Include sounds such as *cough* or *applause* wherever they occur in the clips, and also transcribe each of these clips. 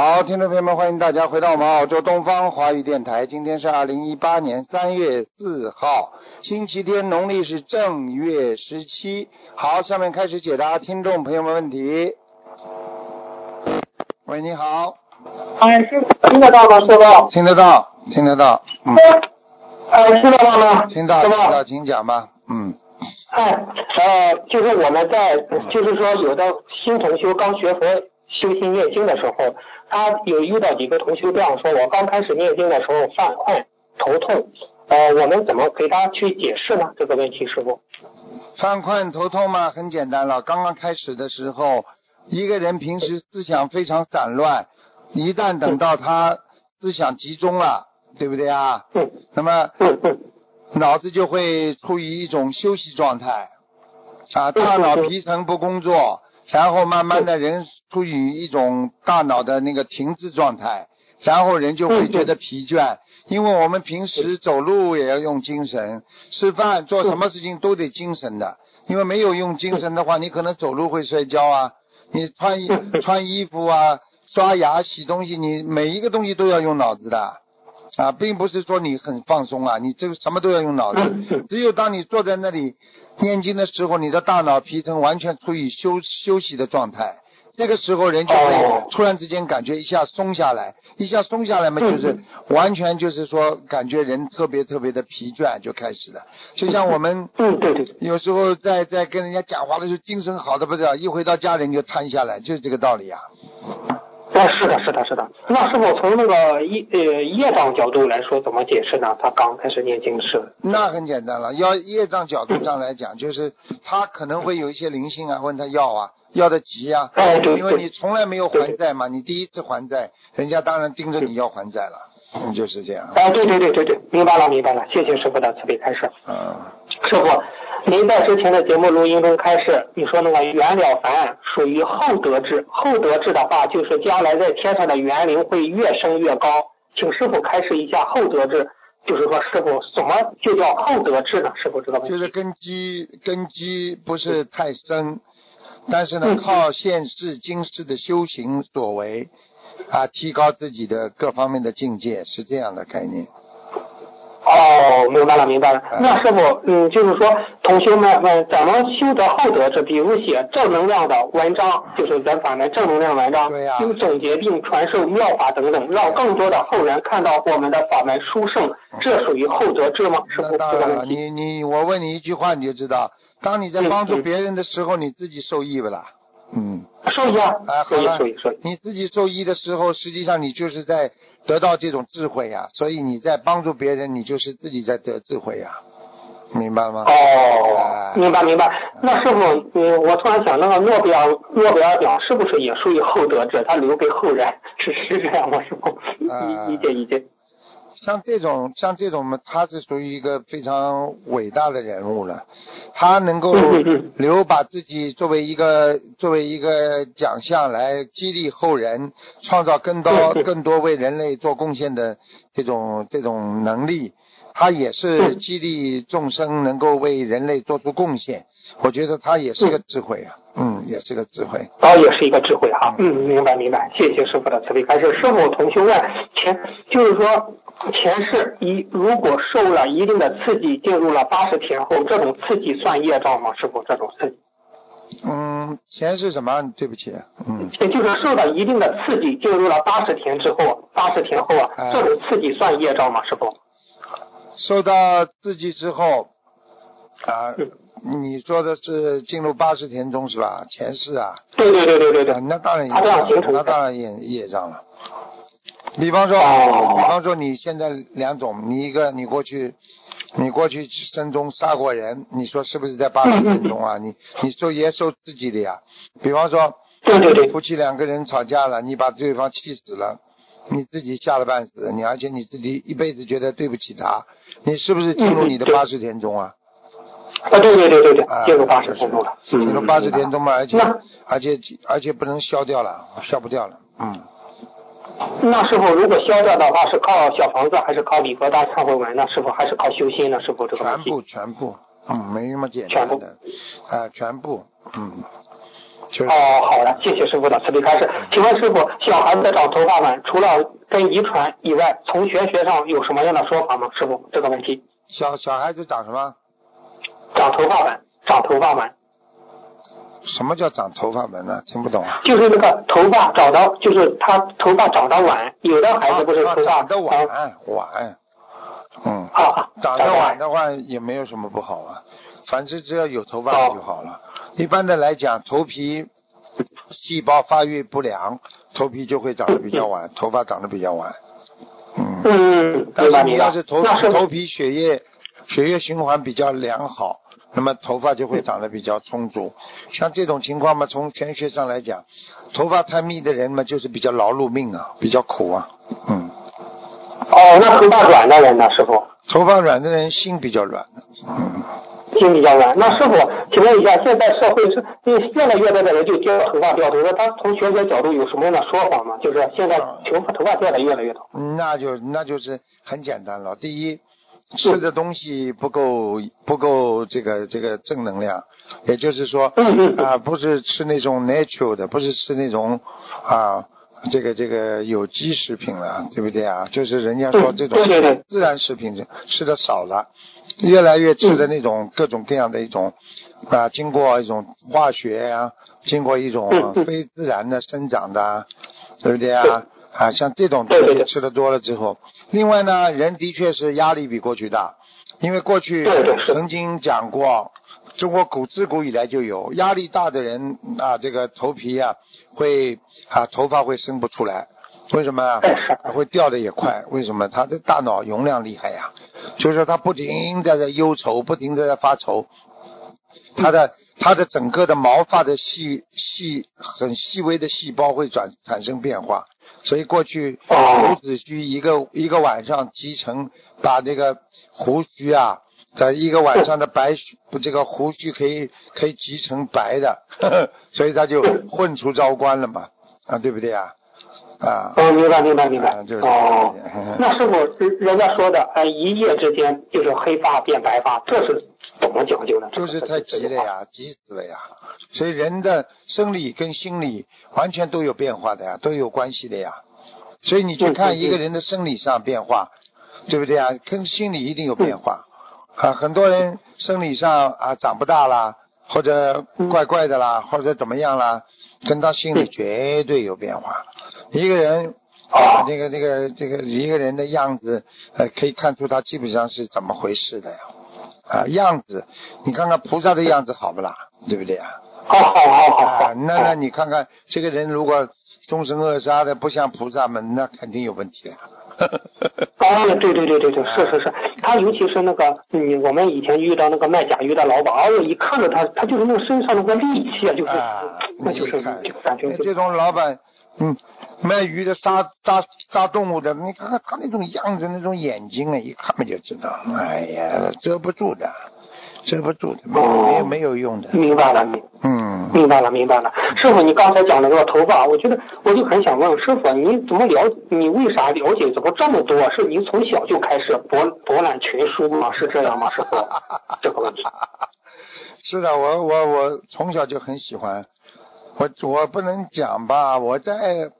好，听众朋友们，欢迎大家回到我们澳洲东方华语电台。今天是二零一八年三月四号，星期天，农历是正月十七。好，下面开始解答听众朋友们问题。喂，你好，哎，师傅听得到吗？师傅？听得到，听得到，嗯，哎，听得到吗？听到。听到，请讲吧，嗯，哎，呃，就是我们在，就是说有的新同修刚学佛修心念经的时候，他有遇到几个同学这样说：我刚开始念经的时候犯困、头痛，呃，我们怎么给他去解释呢？这个问题，师傅？犯困头痛嘛，很简单了。刚刚开始的时候，一个人平时思想非常散乱，一旦等到他思想集中了，对不对啊？嗯那么嗯嗯脑子就会处于一种休息状态，啊，大脑皮层不工作，然后慢慢的人处于一种大脑的那个停滞状态，然后人就会觉得疲倦，因为我们平时走路也要用精神，吃饭做什么事情都得精神的，因为没有用精神的话，你可能走路会摔跤啊，你穿衣穿衣服啊，刷牙洗东西，你每一个东西都要用脑子的。啊，并不是说你很放松啊，你这个什么都要用脑子。只有当你坐在那里念经的时候，你的大脑皮层完全处于休休息的状态，这个时候人就会哦。突然之间感觉一下松下来，一下松下来嘛，就是完全就是说感觉人特别特别的疲倦就开始了，就像我们嗯，对对对，有时候在在跟人家讲话的时候精神好的不得了，一回到家人就瘫下来，就是这个道理啊。哎，是的，是的，是的。那师傅从那个业呃业障角度来说，怎么解释呢？他刚开始念经是，那很简单了，要业障角度上来讲，就是他可能会有一些灵性啊，问他要啊，要的急啊，哎对因为你从来没有还债嘛，你第一次还债，人家当然盯着你要还债了，嗯，就是这样，哎，对对对对对，明白了明白了，谢谢师傅的慈悲开示。嗯，师傅，您在之前的节目录音中开始，你说那个袁了凡属于后得智，后得智的话，就是将来在天上的园林会越升越高。请师傅开示一下后得智，就是说师傅什么就叫后得智呢？师傅知道吗。就是根基根基不是太深，但是呢嗯，靠现世今世的修行所为啊，提高自己的各方面的境界，是这样的概念。哦，明白了，明白了嗯。那师傅，嗯，就是说，同学们们怎么修得厚德智？比如写正能量的文章，就是咱法门正能量文章，对呀并总结并传授妙法等等，让更多的后人看到我们的法门殊胜，这属于厚德之吗？师傅，那当然了。你你我问你一句话你就知道，当你在嗯帮助嗯别人的时候，你自己受益不啦？嗯，受益啊哎，，好受益，了受益，受益。，你自己受益的时候，实际上你就是在得到这种智慧呀、所以你在帮助别人，你就是自己在得智慧呀、明白了吗？哦哎，明白明白。那师傅，嗯，我突然想，那个诺贝尔诺贝尔奖是不是也属于厚德者？他留给后人，是是这样吗？师傅，啊理理解理解。像这种像这种嘛，他是属于一个非常伟大的人物了，他能够留把自己作为一个作为一个奖项来激励后人，创造更多更多为人类做贡献的这种这种能力，他也是嗯激励众生能够为人类做出贡献。我觉得他也是个智慧啊，嗯，也是个智慧。哦，也是一个智慧哈。嗯，明白明白，谢谢师傅的慈悲开示。师傅同修问前，就是说前世一如果受了一定的刺激，进入了八十天后，这种刺激算业障吗？师傅，这种刺激，嗯，前世什么？对不起，嗯，也就是受到一定的刺激，进入了八十天之后，八十天后啊，哎这种刺激算业障吗？师傅？受到刺激之后，啊嗯，你说的是进入八十天中是吧？前世啊，对对对对对对啊，那当然那当然业业障了。比方说，哦比方说你现在两种，你一个你过去，你过去生中杀过人，你说是不是在八十分钟啊？你你受也受自己的呀。比方说，对对对夫妻两个人吵架了，你把对方气死了，你自己吓了半死，你而且你自己一辈子觉得对不起他，你是不是进入你的八十天中啊？啊，对对对对对啊，，进入八十就是天中了，嗯进入八十天中嘛，而且而且而且不能消掉了，消不掉了，嗯。那师傅，如果消掉的话，是靠小房子还是靠礼佛大忏悔文呢？师傅还是靠修心呢？师傅这个问题。全部全部，嗯，没那么简全部单的，啊，全部，嗯，就是哦，好的，谢谢师傅的慈悲开示。请问师傅，小孩子长头发纹，除了跟遗传以外，从玄学上有什么样的说法吗？师傅，这个问题，小小孩子长什么？长头发纹，长头发纹，什么叫长头发纹呢？听不懂啊。就是那个头发长到，就是他头发长得晚，有的孩子不是啊头发长得晚啊晚，嗯，啊啊，长得晚的话也没有什么不好啊，反正只要有头发就好了。一般的来讲，头皮细胞发育不良，头皮就会长得比较晚，头发长得比较晚。嗯，嗯，但是你。要是头头皮血液血液循环比较良好，那么头发就会长得比较充足。像这种情况嘛，从玄学上来讲，头发太密的人嘛，就是比较劳碌命啊，比较苦啊。嗯，哦，那头发软的人呢，师傅？头发软的人心比较软。嗯，心比较软。那师傅，请问一下，现在社会是越来越多的人就掉头发掉头发，他从玄学角度有什么样的说法吗？就是现在头发头发掉的越来越多。那就那就是很简单了。第一，吃的东西不够不够这个这个正能量，也就是说啊、不是吃那种 natural 的，不是吃那种啊。这个这个有机食品了，对不对啊？就是人家说嗯这种自然食品吃的少了，越来越吃的那种各种各样的一种啊，经过一种化学呀、经过一种非自然的生长的啊，对不对啊？啊，像这种东西吃的多了之后，另外呢，人的确是压力比过去大，因为过去曾经讲过，中国古自古以来就有压力大的人啊，这个头皮啊会啊头发会生不出来，为什么啊？会掉的也快，为什么？他的大脑容量厉害呀，就是说他不停的在忧愁，不停的在发愁，他的他的整个的毛发的细细很细微的细胞会转产生变化，所以过去哦伍子胥一个一个晚上集成把那个胡须啊，在一个晚上的白须这个胡须可以可以集成白的，呵 *laughs* 呵所以他就混出招官了嘛，啊对不对啊？啊，哦，明白明白明白啊。就是哦嗯，那师傅，人人家说的，哎，一夜之间就是黑发变白发，这是怎么讲究呢？就是太急了。呀，急死了呀！所以人的生理跟心理完全都有变化的呀，都有关系的呀。所以你去嗯看嗯一个人的生理上变化，对不对啊？跟心理一定有变化。啊，很多人生理上啊长不大啦，或者怪怪的啦，或者怎么样啦，跟他心理嗯绝对有变化。一个人哦啊，那个那个这个一个人的样子，呃，可以看出他基本上是怎么回事的呀。啊，样子，你看看菩萨的样子好不啦？对不对啊？好好好好好啊，。那那你看看这个人如果凶神恶煞的，不像菩萨们，那肯定有问题啊。*laughs* 哦，对对对对对，是是是，他尤其是那个，嗯，我们以前遇到那个卖甲鱼的老板，哎呦，一看着他，他就是那个身上那个戾气啊，就是，啊，那就是感觉就这种老板，嗯，卖鱼的、杀杀杀动物的，你看看他那种样子、那种眼睛啊，一看嘛就知道，哎呀，遮不住的，遮不住的，没有没有没有用的，明白了，明嗯，明白了，明白了。师傅，你刚才讲的那个头发，我觉得我就很想问师傅，你怎么了？你为啥了解怎么这么多？是你从小就开始博博览群书吗？是这样吗，师傅？这个问题。是的，我我我从小就很喜欢，我我不能讲吧，我在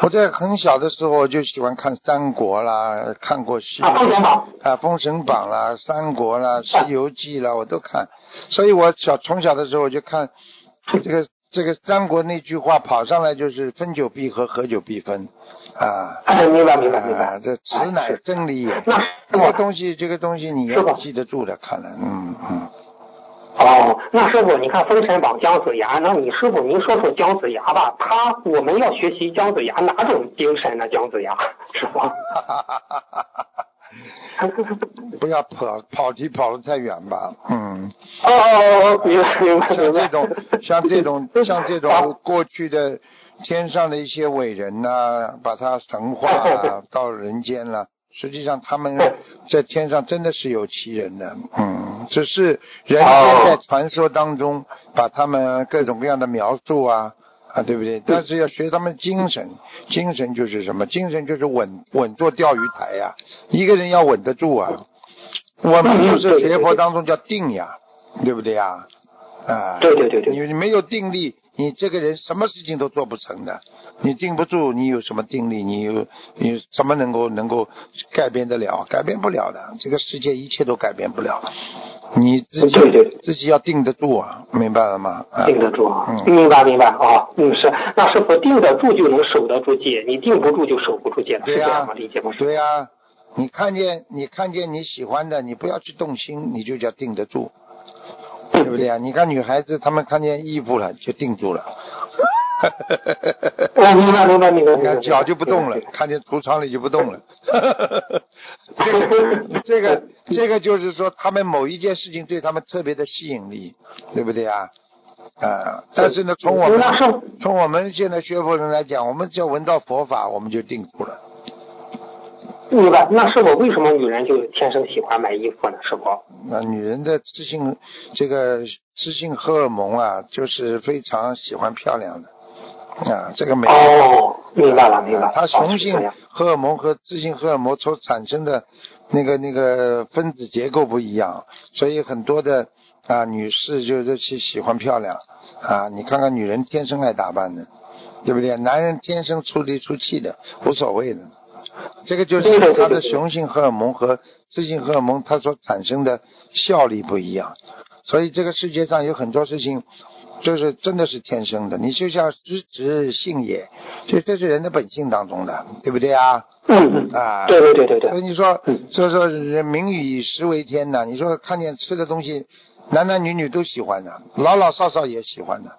我在很小的时候就喜欢看三国啦，看过西啊，封神榜。啊《封神榜》啦，《三国》啦，《西游记》啦，我都看。所以我小从小的时候我就看这个这个三国那句话跑上来就是分久必合，合久必分啊。哎，明白明白明啊白，。这此乃真理也。那这个东西，这个东西你要记得住的，看来，嗯嗯。哦，那师傅，你看《封神榜》姜子牙，那你师傅您说说姜子牙吧，他我们要学习姜子牙哪种精神呢？姜子牙，师傅。*laughs* 不要跑跑题跑得太远吧，嗯，哦哦哦，明白明白明白。像这种 *laughs* 像这种像这种过去的天上的一些伟人呐、把他神化了 *laughs* 到人间了。实际上，他们在天上真的是有其人的，嗯，只是人间在传说当中把他们各种各样的描述啊啊，对不对？但是要学他们精神，精神就是什么？精神就是稳稳坐钓鱼台呀、一个人要稳得住啊。我们就是学佛当中叫定呀，对不对呀？啊，对对对对你你没有定力，你这个人什么事情都做不成的。你定不住，你有什么定力？你有你什么能够能够改变得了？改变不了的，这个世界一切都改变不了。你自己自己要定得住啊，明白了吗？啊定得住啊，嗯明白明白啊，嗯是，那是不定得住就能守得住戒，你定不住就守不住戒了，是这样吗？理解吗？对呀、你看见你看见你喜欢的，你不要去动心，你就叫定得住，对不对啊？你看女孩子，她们看见衣服了就定住了，哦，明白明白明白，明白你看脚就不动了看见橱窗里就不动了。*laughs* 这个这个这个就是说，他们某一件事情对他们特别的吸引力，对不对啊？啊，但是呢，从我们从我们现在学佛人来讲，我们只要闻到佛法，我们就定住了。明白，那师傅为什么女人就天生喜欢买衣服呢？师傅？那女人的雌性这个雌性荷尔蒙啊，就是非常喜欢漂亮的啊，这个美。哦，明白了明白了，啊它哦雄性荷尔蒙和雌性荷尔蒙所产生的那个那个分子结构不一样，所以很多的啊女士就是去喜欢漂亮啊。你看看女人天生爱打扮的，对不对？男人天生出力出气的，无所谓的。这个就是它的雄性荷尔蒙和雌性荷尔蒙它所产生的效力不一样，所以这个世界上有很多事情，就是真的是天生的。你就像知直性也，这这是人的本性当中的，对不对啊？嗯嗯啊，对对对对对所以你说嗯，所以说人民以食为天呐。你说看见吃的东西，男男女女都喜欢的，老老少少也喜欢的。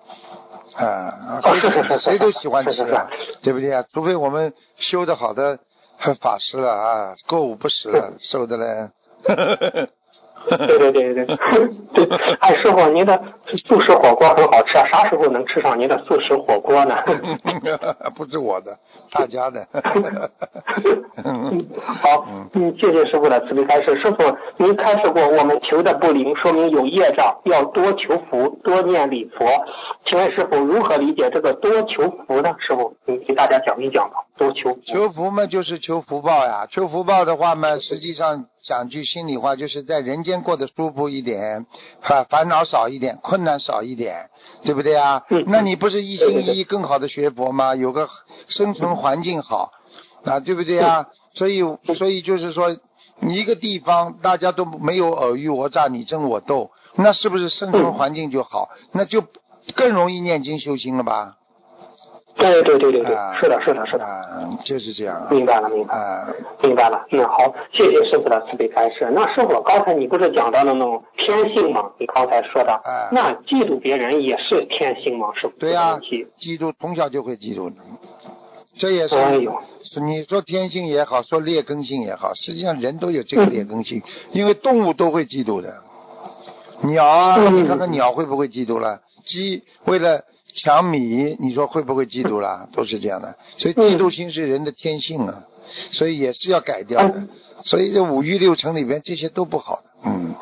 啊，哦是是是是谁都喜欢吃啊，对不对啊？除非我们修的好的 *laughs* 法师了啊，过午不食了，瘦的嘞。对对对对对，*laughs* 对，哎，师傅，您的素食火锅很好吃啊，啥时候能吃上您的素食火锅呢？*laughs* 不是我的，大家的。*laughs* 嗯，好，嗯，谢谢师傅的慈悲开示。师傅，您开示过，我们求的不灵，说明有业障，要多求福，多念礼佛。请问师傅如何理解这个多求福呢？师傅，你给大家讲一讲吧。多求福。求福嘛，就是求福报呀。求福报的话嘛，实际上讲句心里话，就是在人间过得舒服一点，啊，烦恼少一点，困难少一点，对不对啊？嗯那你不是一心一意更好的学佛吗？有个生存环境好，啊，对不对啊？所以，所以就是说，你一个地方大家都没有尔虞我诈、你争我斗，那是不是生存环境就好？那就更容易念经修心了吧？对对对对对啊，是的，是的，是的，啊，就是这样啊。明白了，明白了。啊，明白了，嗯，好，谢谢师傅的慈悲开示。那师傅，刚才你不是讲到了那种天性吗？你刚才说的，哎那嫉妒别人也是天性吗？师傅，对呀、嫉妒从小就会嫉妒的，这也是、你说天性也好，说劣根性也好，实际上人都有这个劣根性，因为动物都会嫉妒的。鸟啊，嗯你看看鸟会不会嫉妒了？鸡为了抢米，你说会不会嫉妒了？都是这样的，所以嫉妒心是人的天性啊，所以也是要改掉的。所以这五欲六尘里边这些都不好的，嗯。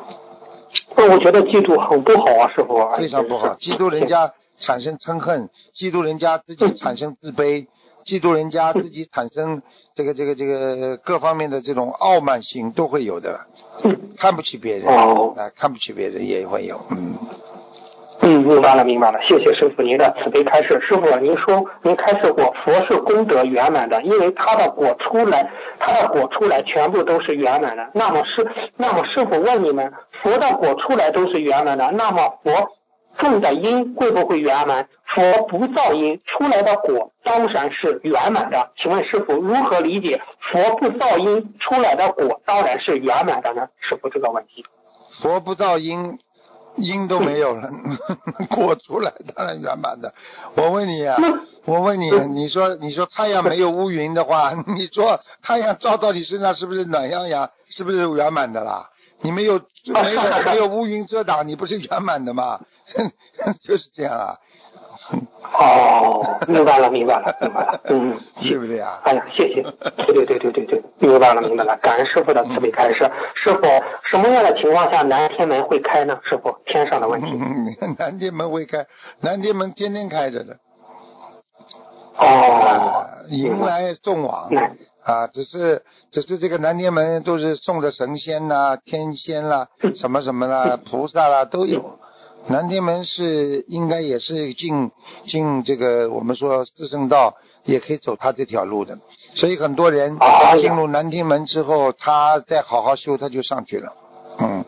那我觉得嫉妒很不好啊，师傅。非常不好。嫉妒人家产生嗔恨，嫉妒人家自己产生自卑，嫉妒人家自己产生这个这个这个各方面的这种傲慢心都会有的，看不起别人哦啊，看不起别人也会有，嗯。嗯，明白了，明白了，谢谢师傅您的慈悲开示。师傅，您说您开示过，佛是功德圆满的，因为他的果出来，他的果出来全部都是圆满的。那么师，那么师傅问你们，佛的果出来都是圆满的，那么佛种的因会不会圆满？佛不造因出来的果当然是圆满的。请问师傅如何理解佛不造因出来的果当然是圆满的呢？师傅这个问题。佛不造因，因都没有了，*laughs* 果出来当然圆满的。我问你啊，我问你，你说你说太阳没有乌云的话，*laughs* 你说太阳照到你身上是不是暖洋洋？是不是圆满的啦？你没有没有 *laughs* 没有乌云遮挡，你不是圆满的吗？*laughs* 就是这样啊。哦，明白了，明白了，明白了，*laughs* 嗯，对不对啊？哎呀，谢谢，对对对对对对，明白了，明白了，感恩师傅的慈悲开示。师傅，什么样的情况下南天门会开呢？师傅，天上的问题。嗯，南天门会开，南天门天天开着的。哦，啊，迎来送往那啊，只是只是这个南天门都是送的神仙啦、天仙啦、嗯什么什么啦、菩萨啦都有。南天门是应该也是进进这个我们说四圣道，也可以走他这条路的。所以很多人进入南天门之后，他再好好修，他就上去了。嗯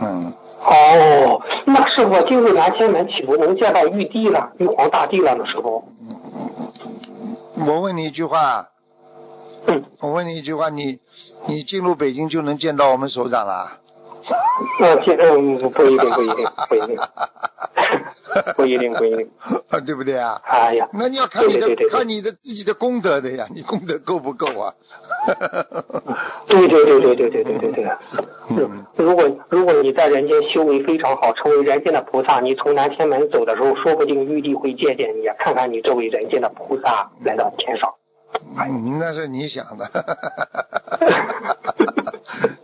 嗯，哦，那是我进入南天门，岂不能见到玉帝了、玉皇大帝了那时候，我问你一句话，嗯，我问你一句话，你你进入北京就能见到我们首长了？那见嗯不一定，不一定，不一定，*laughs* 不一定，不一定。啊，对不对啊？哎呀，那你要看你的对对对对看你的自己的功德的呀，你功德够不够啊？*laughs* 对对对对对对对对对。嗯如果如果你在人间修为非常好，成为人间的菩萨，你从南天门走的时候，说不定玉帝会见见你，看看你这位人间的菩萨来到天上。嗯，那是你想的，*laughs*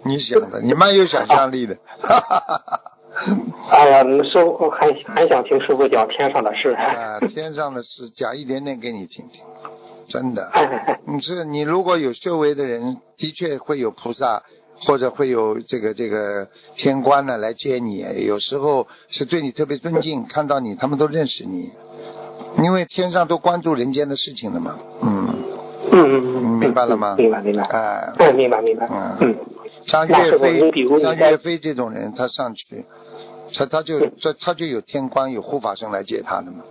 你想的，你蛮有想象力的。*laughs* 哎呀，师傅还还想听师傅讲天上的事。啊，天上的事讲一点点给你听听，真的。哎你是你如果有修为的人，的确会有菩萨或者会有这个这个天官呢来接你，有时候是对你特别尊敬，看到你他们都认识你，因为天上都关注人间的事情的嘛。嗯，嗯嗯嗯，明白了吗？明白明白。哎、嗯，明白明白。嗯嗯，像岳飞像岳飞这种人，他上去，他他就嗯这他就有天官有护法神来接他的嘛。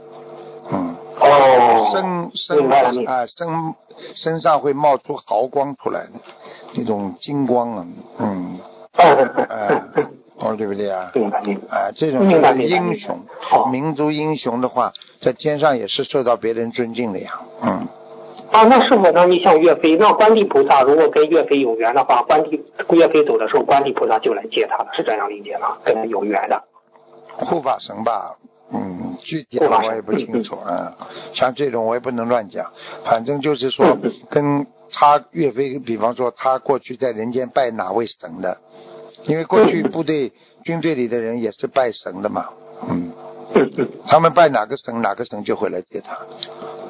嗯。哦，身身。啊身身上会冒出毫光出来的，那种金光啊，嗯，嗯嗯嗯哎嗯嗯，哦对不对啊？啊，这种就是英雄民族英雄的话，在天上也是受到别人尊敬的呀。嗯，啊，那师傅，那你像岳飞，那观地菩萨如果跟岳飞有缘的话，观地岳飞走的时候，观地菩萨就来接他了，是这样理解吗？跟他有缘的。护法神吧，嗯，具体的我也不清楚啊。像这种我也不能乱讲，反正就是说嗯跟他岳飞，比方说他过去在人间拜哪位神的，因为过去部队军队里的人也是拜神的嘛，嗯。*laughs* 他们拜哪个神，哪个神就会来接他，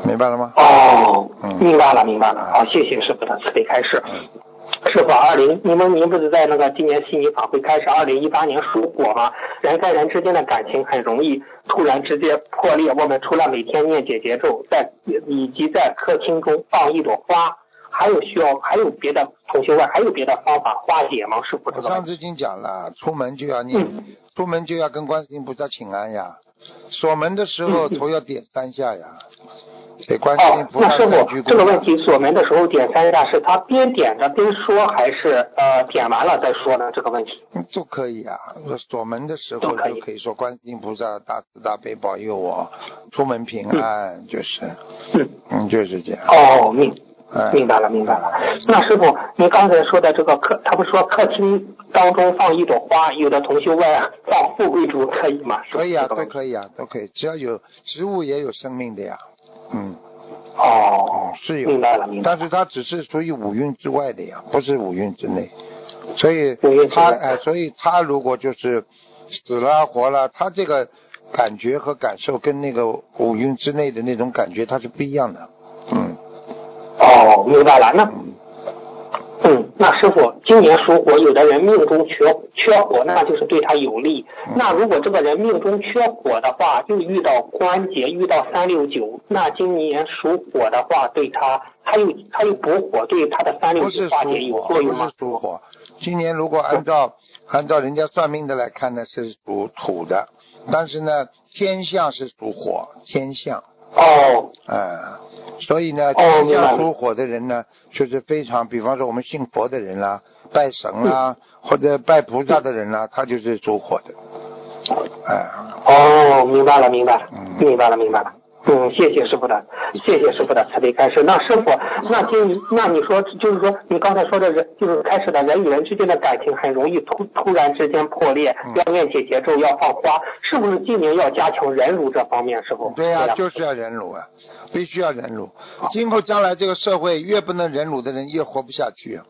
明白了吗？哦嗯，明白了明白了。好，谢谢师傅的慈悲开示。师傅，二零，您们您不是在那个今年悉尼法会开始，二零一八年属火吗？人跟人之间的感情很容易突然之间破裂。我们除了每天念解结咒，在以及在客厅中放一朵花，还有需要还有别的同学问，还有别的方法化解吗？师傅，我上次已经讲了，出门就要念，嗯出门就要跟观世音菩萨请安呀，锁门的时候头要点三下呀，给观世音哦，菩萨。这个问题锁门的时候点三下，是他边点着边说，还是呃点完了再说呢？这个问题。嗯都可以啊，锁门的时候就可以说观世音菩萨大慈大悲保佑我出门平安，就是，嗯。嗯，就是这样。哦，明哎明白了，明白了。那师傅，您刚才说的这个客，他不是说客厅当中放一朵花，有的同学问放富贵竹可以吗？可以啊，都。可以啊，都可以，只要有植物也有生命的呀，嗯，哦，是有明，白了，明白了。但是它只是属于五蕴之外的呀，不是五蕴之内，所以他哎，所以他如果就是死了活了，他这个感觉和感受跟那个五蕴之内的那种感觉它是不一样的，嗯哦，明白了。那嗯。嗯，那师傅，今年属火，有的人命中缺缺火，那就是对他有利。嗯那如果这个人命中缺火的话，又遇到关节，遇到三六九，那今年属火的话，对他他又他又补火，对他的三六九化解有作用吗是？属火。今年如果按照按照人家算命的来看呢，是属土的，但是呢，天象是属火，天象，哦，嗯、所以呢，属火的人呢，就是非常，比方说我们信佛的人啦，拜神啦，或者拜菩萨的人啦，他就是属火的，哎、哦，明白了，明白了，嗯。明白了，明白了。嗯，谢谢师傅的，谢谢师傅的慈悲开示。那师傅，那今那你说，就是说你刚才说的人，就是开始的人与人之间的感情很容易突突然之间破裂，嗯要念起节咒，要放花，是不是今年要加强忍辱这方面？师傅？对呀、呀、就是要忍辱啊，必须要忍辱。今后将来这个社会越不能忍辱的人越活不下去啊，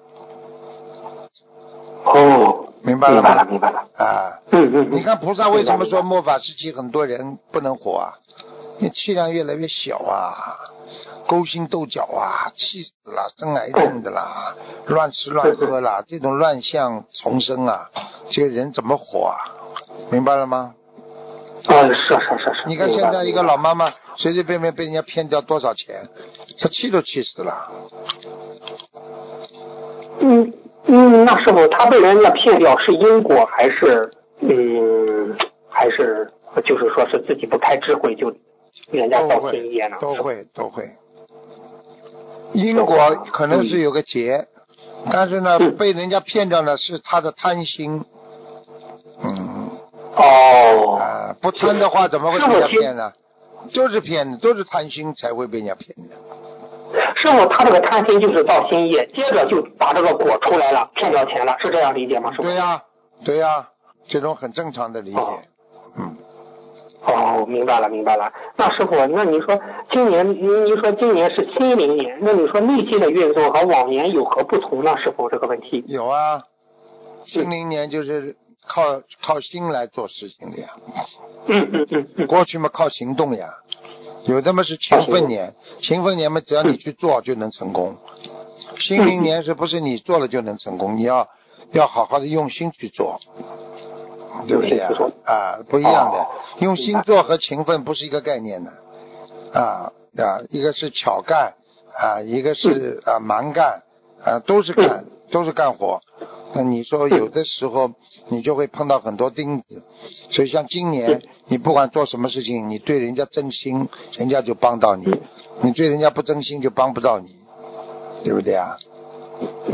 哦，明白了明白了，明白了。啊，嗯嗯，你看菩萨为什么说末法时期很多人不能活啊？因为气量越来越小啊，勾心斗角啊，气死了，生癌症的啦，乱吃乱喝啦，这种乱象丛生啊，这个人怎么活啊？明白了吗？啊，是是是是。你看现在一个老妈妈随随便便被人家骗掉多少钱，她气都气死了。嗯嗯，那师傅他被人家骗掉是因果还是嗯还是就是说是自己不开智慧就人家造都会新业呢？都会都会。因果可能是有个结，但是呢，嗯被人家骗掉呢是他的贪心。嗯哦，啊，不贪的话怎么会被人家骗呢？就是骗的，都是贪心才会被人家骗的。师傅他这个贪心就是造新业，接着就把这个果出来了，骗到钱了，是这样理解吗？对呀、对呀、这种很正常的理解哦。嗯，哦，明白了，明白了。那师傅，那你说今年，您您说今年是新灵年，那你说内心的运动和往年有何不同呢？师傅这个问题。有啊，新零年就是靠靠心来做事情的呀。嗯嗯嗯嗯。过去嘛靠行动呀，有的嘛是勤奋年，勤奋年嘛只要你去做就能成功。新明年是不是你做了就能成功？你要要好好的用心去做，对不对呀？啊，不一样的哦，用心做和勤奋不是一个概念的，啊啊，一个是巧干啊，一个是啊蛮干啊，都是干，都是干活。那你说有的时候你就会碰到很多钉子，所以像今年你不管做什么事情，你对人家真心，人家就帮到你；你对人家不真心，就帮不到你，对不对啊？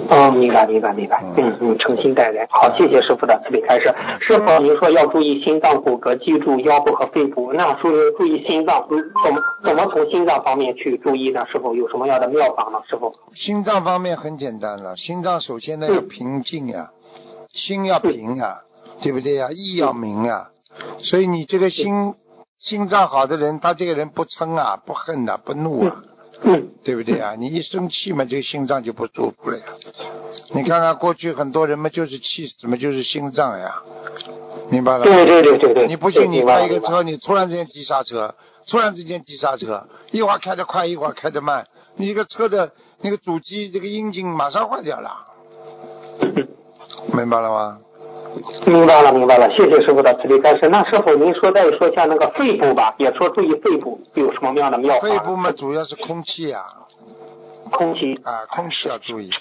哦，明白明白明白，嗯嗯，诚心待人。好，谢谢师傅的慈悲开示。师傅，您说要注意心脏、骨骼、脊柱、腰部和肺部，那注注意心脏，嗯怎么怎么从心脏方面去注意呢？师傅有什么样的妙法呢？师傅？心脏方面很简单了，心脏首先呢嗯要平静呀、心要平啊、对不对呀、意要明啊，所以你这个心心脏好的人，他这个人不嗔啊，不恨呐、不怒啊，嗯对不对啊？你一生气嘛，这个心脏就不舒服了呀。你看看过去很多人嘛，就是气死嘛，就是心脏呀，明白了吗？对对对对对。你不信，你开一个车，你突然之间急刹车，突然之间急刹车，一会儿开得快，一会儿开得慢，你这个车的那个主机这个阴茎马上坏掉了，*laughs* 明白了吗？明白了，明白了，谢谢师傅的慈悲开示。那师傅，您说再说一下那个肺部吧，也说注意肺部有什么样的妙法？肺部嘛，主要是空气啊、空气。啊，空气要注意。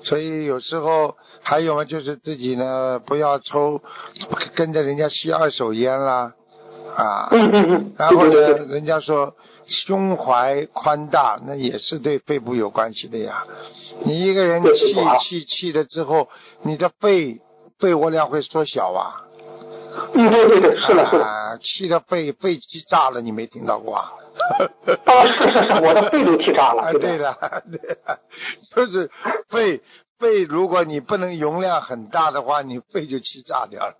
所以有时候还有嘛，就是自己呢不要抽，跟着人家吸二手烟啦，啊，嗯嗯嗯。然后呢，人家说胸怀宽大，那也是对肺部有关系的呀。你一个人气气气了之后，你的肺肺活量会缩小啊。嗯，对对对，是的，是的。啊，气的肺肺气炸了，你没听到过啊？*laughs* 啊，是是是，我的肺都气炸了。啊，对对的，对的，*laughs* *laughs* 就是肺肺，如果你不能容量很大的话，你肺就气炸掉了。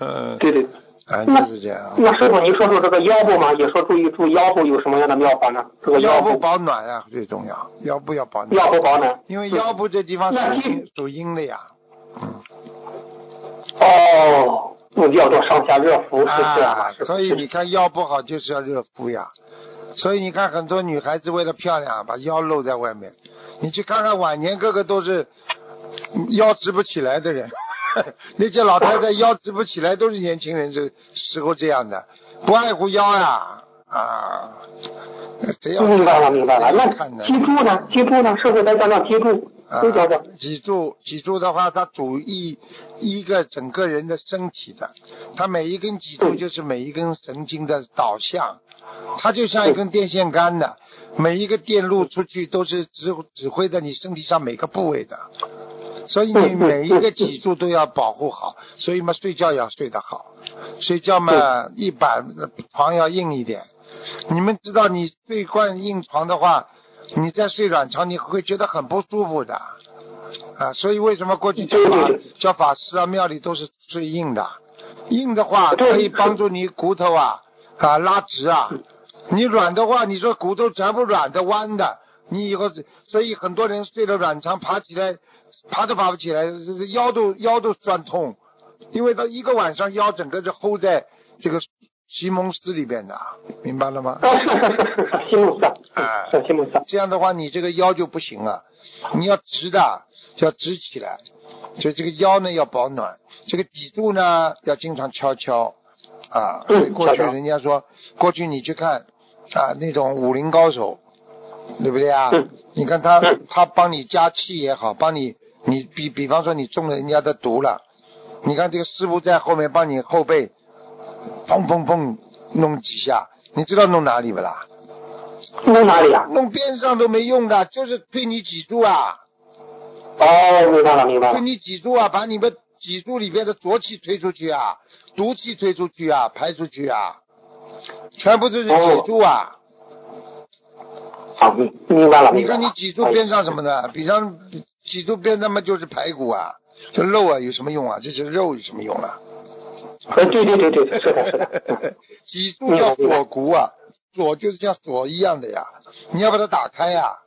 嗯，对对。啊，就是这样。那师傅，您说说这个腰部嘛，也说注意注意腰部有什么样的妙法呢？这个腰部部保暖啊最重要，腰部要保暖。腰部保暖。因为腰部这地方属阴属阴的呀。嗯。哦，那叫做上下热敷，是这样吧？啊，是所以你看腰不好就是要热敷呀。所以你看很多女孩子为了漂亮，把腰露在外面。你去看看晚年个个都是腰直不起来的人，*laughs* 那些老太太腰直不起来都是年轻人这时候这样的，不爱护腰呀啊。谁要明白了，明白了。那脊柱呢？脊柱呢？师傅再讲讲脊柱，啊再讲讲。，脊柱，脊柱的话，它主一一个整个人的身体的，它每一根脊柱就是每一根神经的导向，它就像一根电线杆的，每一个电路出去都是指指挥在你身体上每个部位的，所以你每一个脊柱都要保护好，所以嘛睡觉要睡得好，睡觉嘛一板床要硬一点。你们知道，你睡惯硬床的话，你再睡软床，你会觉得很不舒服的。啊。所以为什么过去叫法叫法师啊，庙里都是睡硬的，硬的话可以帮助你骨头啊啊拉直啊。你软的话，你说骨头全部软的弯的，你以后所以很多人睡了软床，爬起来爬都爬不起来，腰都腰都酸痛，因为他一个晚上腰整个就 hold 在这个席梦思里边的，明白了吗？*laughs* 啊，是是是是是，席梦思，啊，是席梦思。这样的话，你这个腰就不行了，你要直的，要直起来，所以这个腰呢要保暖，这个脊柱呢要经常敲敲啊。所以过去人家说，过去你去看啊那种武林高手，对不对啊？嗯你看他嗯他帮你加气也好，帮你你比比方说你中了人家的毒了，你看这个师傅在后面帮你后背砰砰砰弄几下，你知道弄哪里不啦？弄哪里啊？弄边上都没用的，就是推你脊柱啊，哦，明白了明白了推。你脊柱啊，把你们脊柱里边的浊气推出去啊，毒气推出去啊，排出去啊，全部都是脊柱啊。好，明明白了你。看你脊柱边上什么的，比方脊柱边上嘛就是排骨啊，这肉啊有什么用啊？这些肉有什么用啊？*laughs* 呃，对对对对，是的是的。*laughs* 嗯。脊柱叫锁骨啊，锁就是像锁一样的呀，你要把它打开呀，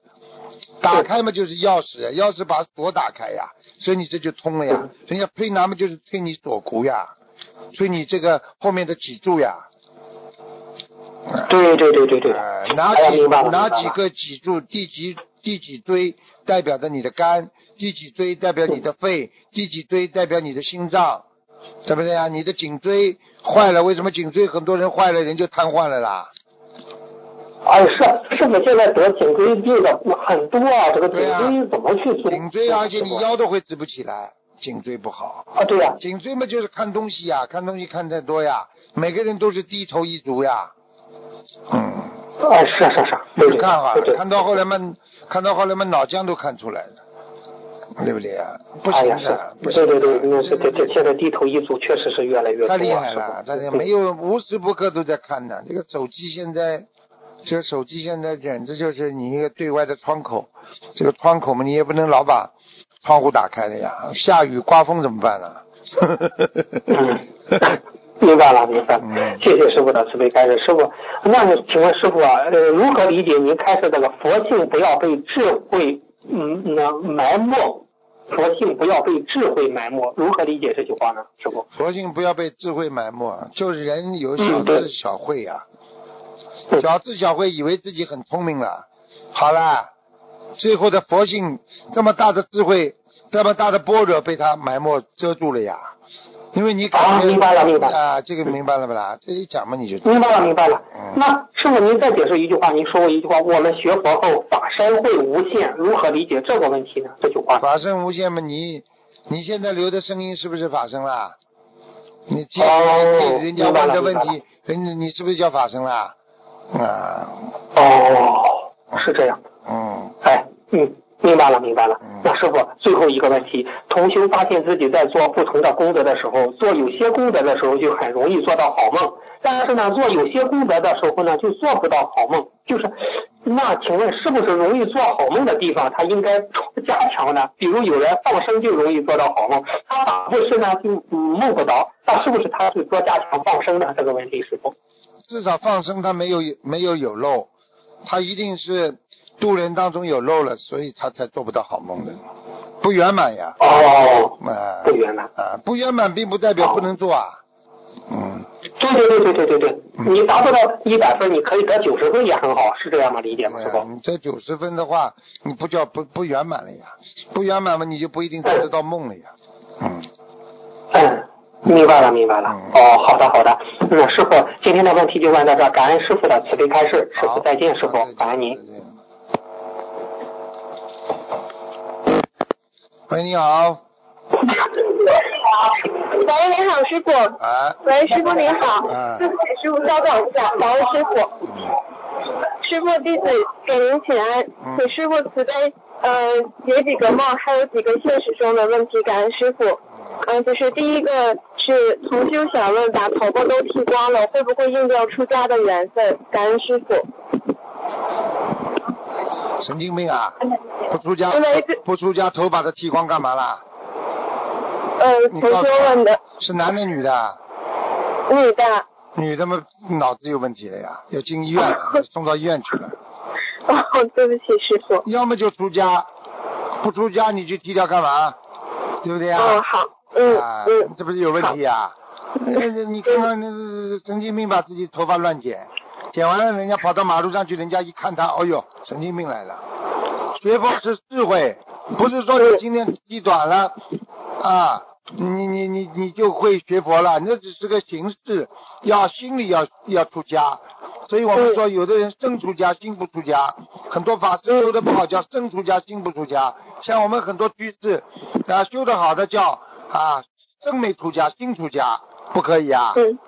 打开嘛就是钥匙呀，钥匙把锁打开呀，所以你这就通了呀。人家推拿嘛就是推你锁骨呀，推你这个后面的脊柱呀。对对对对对。呃，哪几哪几个脊柱，第几第几椎代表着你的肝，第几椎代表你的肺，第几椎代表你的心脏，对不对啊？你的颈椎坏了，为什么颈椎很多人坏了，人就瘫痪了啦？哎，是师傅，现在得颈椎病的很多啊，这个颈椎怎么去做？颈椎，而且你腰都会直不起来，颈椎不好。啊，对呀、颈椎嘛就是看东西呀，看东西看太多呀，每个人都是低头一族呀。嗯，啊，是是是，你看啊。看到后来嘛，看到后来嘛，脑浆都看出来了，对不对啊？不行的，是，不行的对对对，那是这这现在低头一族确实是越来越多厉害了，大家对没有无时不刻都在看呢。这个手机现在，这个手机现在简直就是你一个对外的窗口。这个窗口嘛，你也不能老把窗户打开了呀。下雨刮风怎么办呢？*laughs* 嗯，明白了，明白。谢谢师傅的慈悲开示。师傅，那请问师傅啊，呃，如何理解您开示这个佛性不要被智慧嗯那埋没？佛性不要被智慧埋没，如何理解这句话呢？师傅？佛性不要被智慧埋没，就是人有小智小慧呀、嗯小智小慧以为自己很聪明了，好了，最后的佛性这么大的智慧，这么大的般若被他埋没遮住了呀。因为你感觉啊明白了明白了啊，这个明白了不啦？这一讲嘛你就明白了，明白了嗯。那师傅，您再解释一句话，您说过一句话，我们学佛后法身会无限，如何理解这个问题呢？这句话。法身无限嘛，你你现在留的声音是不是法身啦？你听哦人家问的问题，人家你是不是叫法身啦？啊，哦，是这样。嗯，哎，嗯，明白了，明白了嗯。那师傅，最后一个问题，同修发现自己在做不同的功德的时候，做有些功德的时候就很容易做到好梦，但是呢，做有些功德的时候呢，就做不到好梦。就是，那请问是不是容易做好梦的地方，他应该加强呢？比如有人放生就容易做到好梦，他打不是呢就嗯梦不着，那是不是他是多加强放生呢？这个问题师傅。至少放生他没有没有有漏，他一定是渡人当中有漏了，所以他才做不到好梦的，不圆满呀。哦，啊，不圆满。啊，不圆满并不代表不能做啊。嗯，对对对对对对对，嗯你达不到一百分，你可以得九十分也很好，是这样吗？理解吗，师傅？你这九十分的话，你不叫不不圆满了呀？不圆满嘛，你就不一定做得到梦了呀。嗯，嗯，明白了明白了。嗯哦，好的好的。嗯，师傅，今天的问题就问到这，感恩师傅的慈悲开示，师傅再见，师傅感恩您再。见喂，你好，*laughs* 喂，你好，师傅。哎，喂，师傅您好。嗯师傅稍等一下，感恩师傅。师傅弟子给您请安，嗯请师傅慈悲，呃，解几个梦，还有几个现实中的问题，感恩师傅。嗯，就是第一个是同修想问，把头发都剃光了，会不会印掉出家的缘分？感恩师傅。神经病啊！不出家不出家，头发都剃光干嘛啦？呃，你告诉问的，是男的女的？女的。女的嘛，脑子有问题了呀，要进医院了，送到医院去了。*laughs* 哦，对不起，师傅。要么就出家，不出家你去剃掉干嘛？对不对啊？哦，好，嗯啊，嗯，这不是有问题呀？呃你看看那个神经病把自己头发乱剪，剪完了人家跑到马路上去，人家一看他，哦呦，神经病来了。学佛是智慧，不是说你今天气短了啊，你你你你就会学佛了，那只是个形式，要心里要要出家。所以我们说，有的人身出家，心不出家。很多法师修的不好，叫身出家，心不出家。像我们很多居士啊，修的好的叫啊，身没出家，心出家，不可以啊。嗯，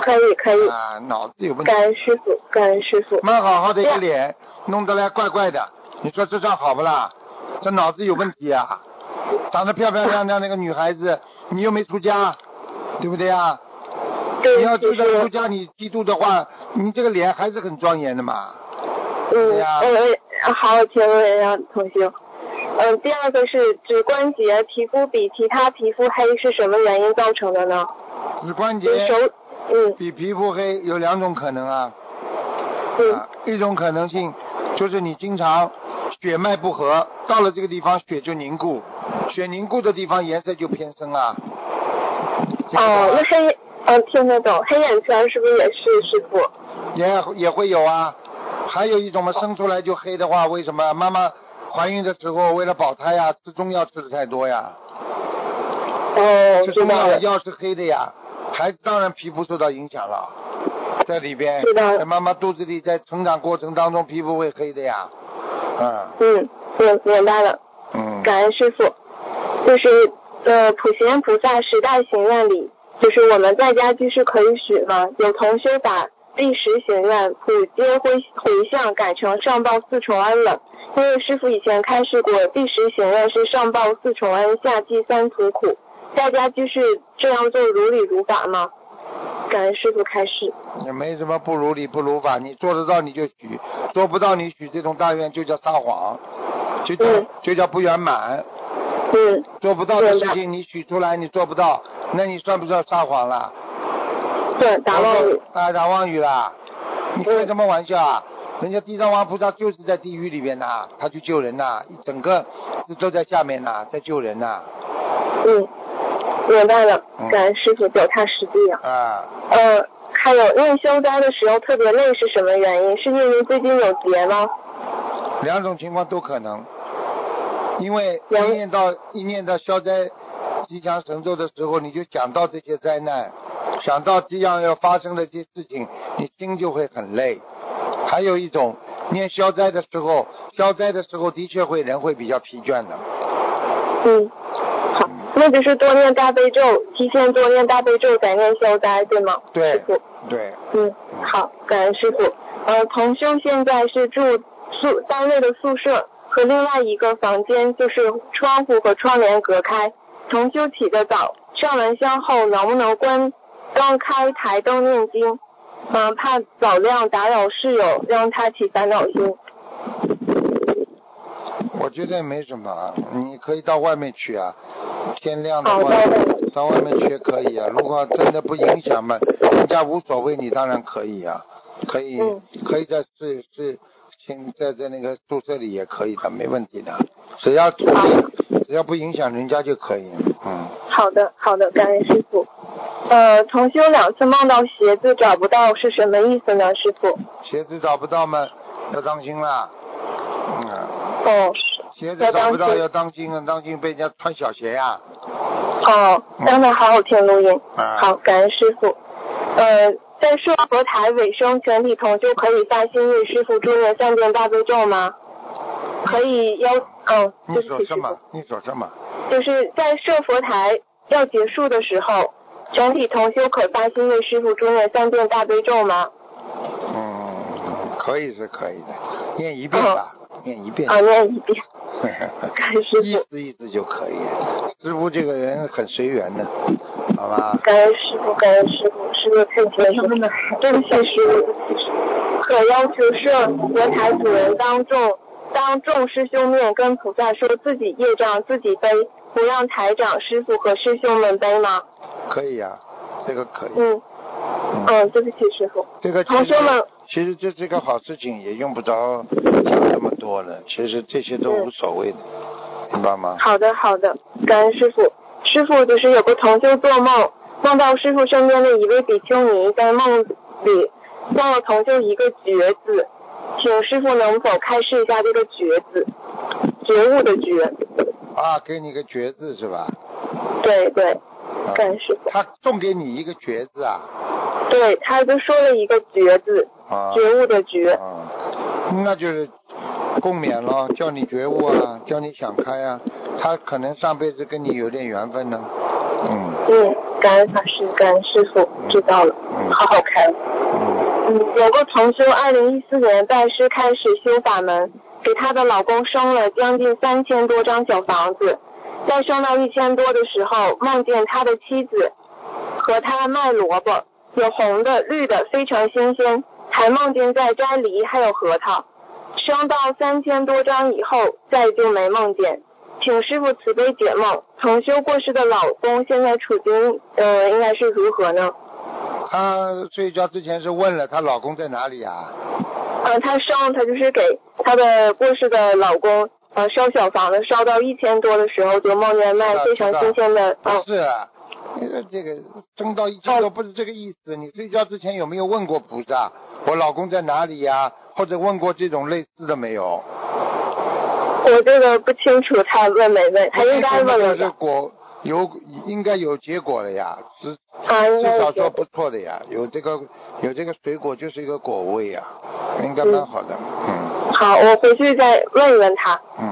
可以可以。啊，脑子有问题感。恩师傅，感恩师傅。蛮好好的一个脸，弄得来怪怪的，你说这算好不啦？这脑子有问题啊！长得漂漂亮亮那个女孩子，你又没出家，对不对啊？对，你要就就算出家，你嫉妒的话，你这个脸还是很庄严的嘛。嗯好，请问一下同学。嗯，第二个是指关节皮肤比其他皮肤黑是什么原因造成的呢？指关节手，嗯比皮肤黑有两种可能啊，嗯啊，一种可能性就是你经常血脉不和，到了这个地方血就凝固，血凝固的地方颜色就偏深啊。哦，那黑，嗯，听得懂，黑眼圈是不是也是师傅？也也会有啊。还有一种嘛，生出来就黑的话，为什么？妈妈怀孕的时候为了保胎呀，吃中药吃的太多呀，哦，吃中。药药是黑的呀，孩子当然皮肤受到影响了，在里边知道，在妈妈肚子里，在成长过程当中皮肤会黑的呀，嗯嗯，明明白了，嗯，感恩师傅。就是呃，普贤菩萨十大行愿里，就是我们在家居士可以许吗？有同修把第十行愿普皆回回向改成上报四重恩了。因为师傅以前开示过，第十行愿是上报四重恩，下济三途苦。在家居士这样做如理如法吗？感恩师傅开示。也没什么不如理不如法，你做得到你就许，做不到你许这种大愿就叫撒谎，就叫嗯就叫不圆满。嗯，做不到的事情你许出来，你做不到，那你算不算撒谎了？对，打妄语。啊，打妄语啦！你开什么玩笑啊？人家地藏王菩萨就是在地狱里边呐，他去救人呐，一整个都在下面呐，在救人呐。嗯，明白了嗯，感恩师傅脚踏实地啊。啊，呃，还有念消灾的时候特别累是什么原因？是因为最近有劫吗？两种情况都可能，因为一念到一念到消灾吉祥神咒的时候，你就想到这些灾难，想到这样要发生的这些事情，你心就会很累。还有一种念消灾的时候，消灾的时候的确会人会比较疲倦的。嗯，好，那就是多念大悲咒，提前多念大悲咒再念消灾，对吗？对师傅，对，嗯，好，感恩师傅。呃，同修现在是住宿单位的宿舍，和另外一个房间就是窗户和窗帘隔开。同修起得早，上完香后能不能关刚开台灯念经？嗯、怕早亮打扰室友，让他起烦恼心。我觉得没什么啊，你可以到外面去啊。天亮的话，到外面去也可以啊。如果真的不影响嘛，人家无所谓，你当然可以啊，可以，嗯可以在室室，先在在那个宿舍里也可以的，没问题的。只要只只要不影响人家就可以，嗯。好的，好的，感恩师傅。呃，重修两次梦到鞋子找不到是什么意思呢，师傅？鞋子找不到吗，要当心了。嗯，哦，鞋子找不到要当心当心啊，当心被人家穿小鞋呀、哦，刚才好好听录音。啊好，感恩师傅。呃，在设佛台尾声，全体同修可以发心为师傅祝愿三遍大悲咒吗？可以要，嗯，你对不起，师傅说什么？？你说什么？就是在设佛台要结束的时候，全体同修可发心为师傅祝愿三遍大悲咒吗？嗯，可以是可以的，念一遍吧，念一遍。啊，念一遍。*laughs* 感恩师傅，意思意思就可以。师傅这个人很随缘的，好吧？感恩师傅，感恩师傅，师傅太谦虚了，对不起师傅，对不起师傅。可要求设佛台主人当众当众师兄面跟菩萨说自己业障自己背，不让台长、师傅和师兄们背吗？可以呀、这个可以。嗯嗯，对不起师傅。这个同学们，其实这这个好事情也用不着讲这么多了，其实这些都无所谓的，明白吗？好的好的，感恩师傅。师傅就是有个同修做梦，梦到师傅身边的一位比丘尼在梦里送了同修一个觉字，请师傅能否开示一下这个觉字？觉悟的觉，啊，给你个觉字是吧？对对，啊感恩师傅。他送给你一个觉字啊？对，他就说了一个觉字，啊。觉悟的觉。啊，那就是共勉了，叫你觉悟啊，叫你想开啊。他可能上辈子跟你有点缘分呢。嗯嗯，感恩法师，感恩师傅，知道了，嗯好好开。嗯嗯，有个同修，二零一四年拜师开始修法门，给她的老公生了将近三千多张小房子，在生到一千多的时候，梦见他的妻子和他卖萝卜，有红的、绿的，非常新鲜，还梦见在摘梨还有核桃。升到三千多张以后，再就没梦见。请师傅慈悲解梦，同修过世的老公现在处境呃应该是如何呢？她睡觉之前是问了她老公在哪里啊？呃，她烧，她就是给她的过世的老公呃烧小房子，烧到一千多的时候，就梦见卖非常新鲜的，嗯、不是啊，那个这个升到一千多不是这个意思。你睡觉之前有没有问过菩萨，我老公在哪里呀、或者问过这种类似的没有？我这个不清楚他问没问，他应该问了。就是的，果有应该有结果了呀，至啊，至少说不错的呀，有这个有这个水果就是一个果味呀，应该蛮好的，嗯。好，我回去再问一问他。嗯。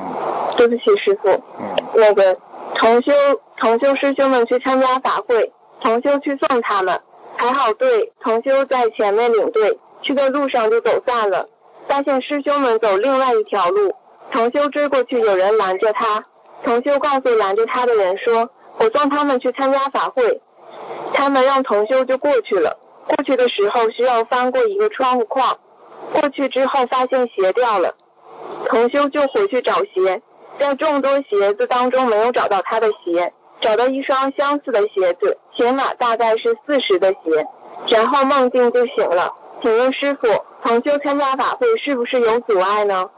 对不起，师傅。嗯。那个同修同修师兄们去参加法会，同修去送他们，排好队，同修在前面领队，去的路上就走散了，发现师兄们走另外一条路，同修追过去，有人拦着他，同修告诉拦着他的人说，我送他们去参加法会，他们让同修就过去了，过去的时候需要翻过一个窗户框，过去之后发现鞋掉了，同修就回去找鞋。在众多鞋子当中没有找到他的鞋，找到一双相似的鞋子，鞋码大概是四十的鞋，然后梦境就醒了。请问师傅，同修参加法会是不是有阻碍呢？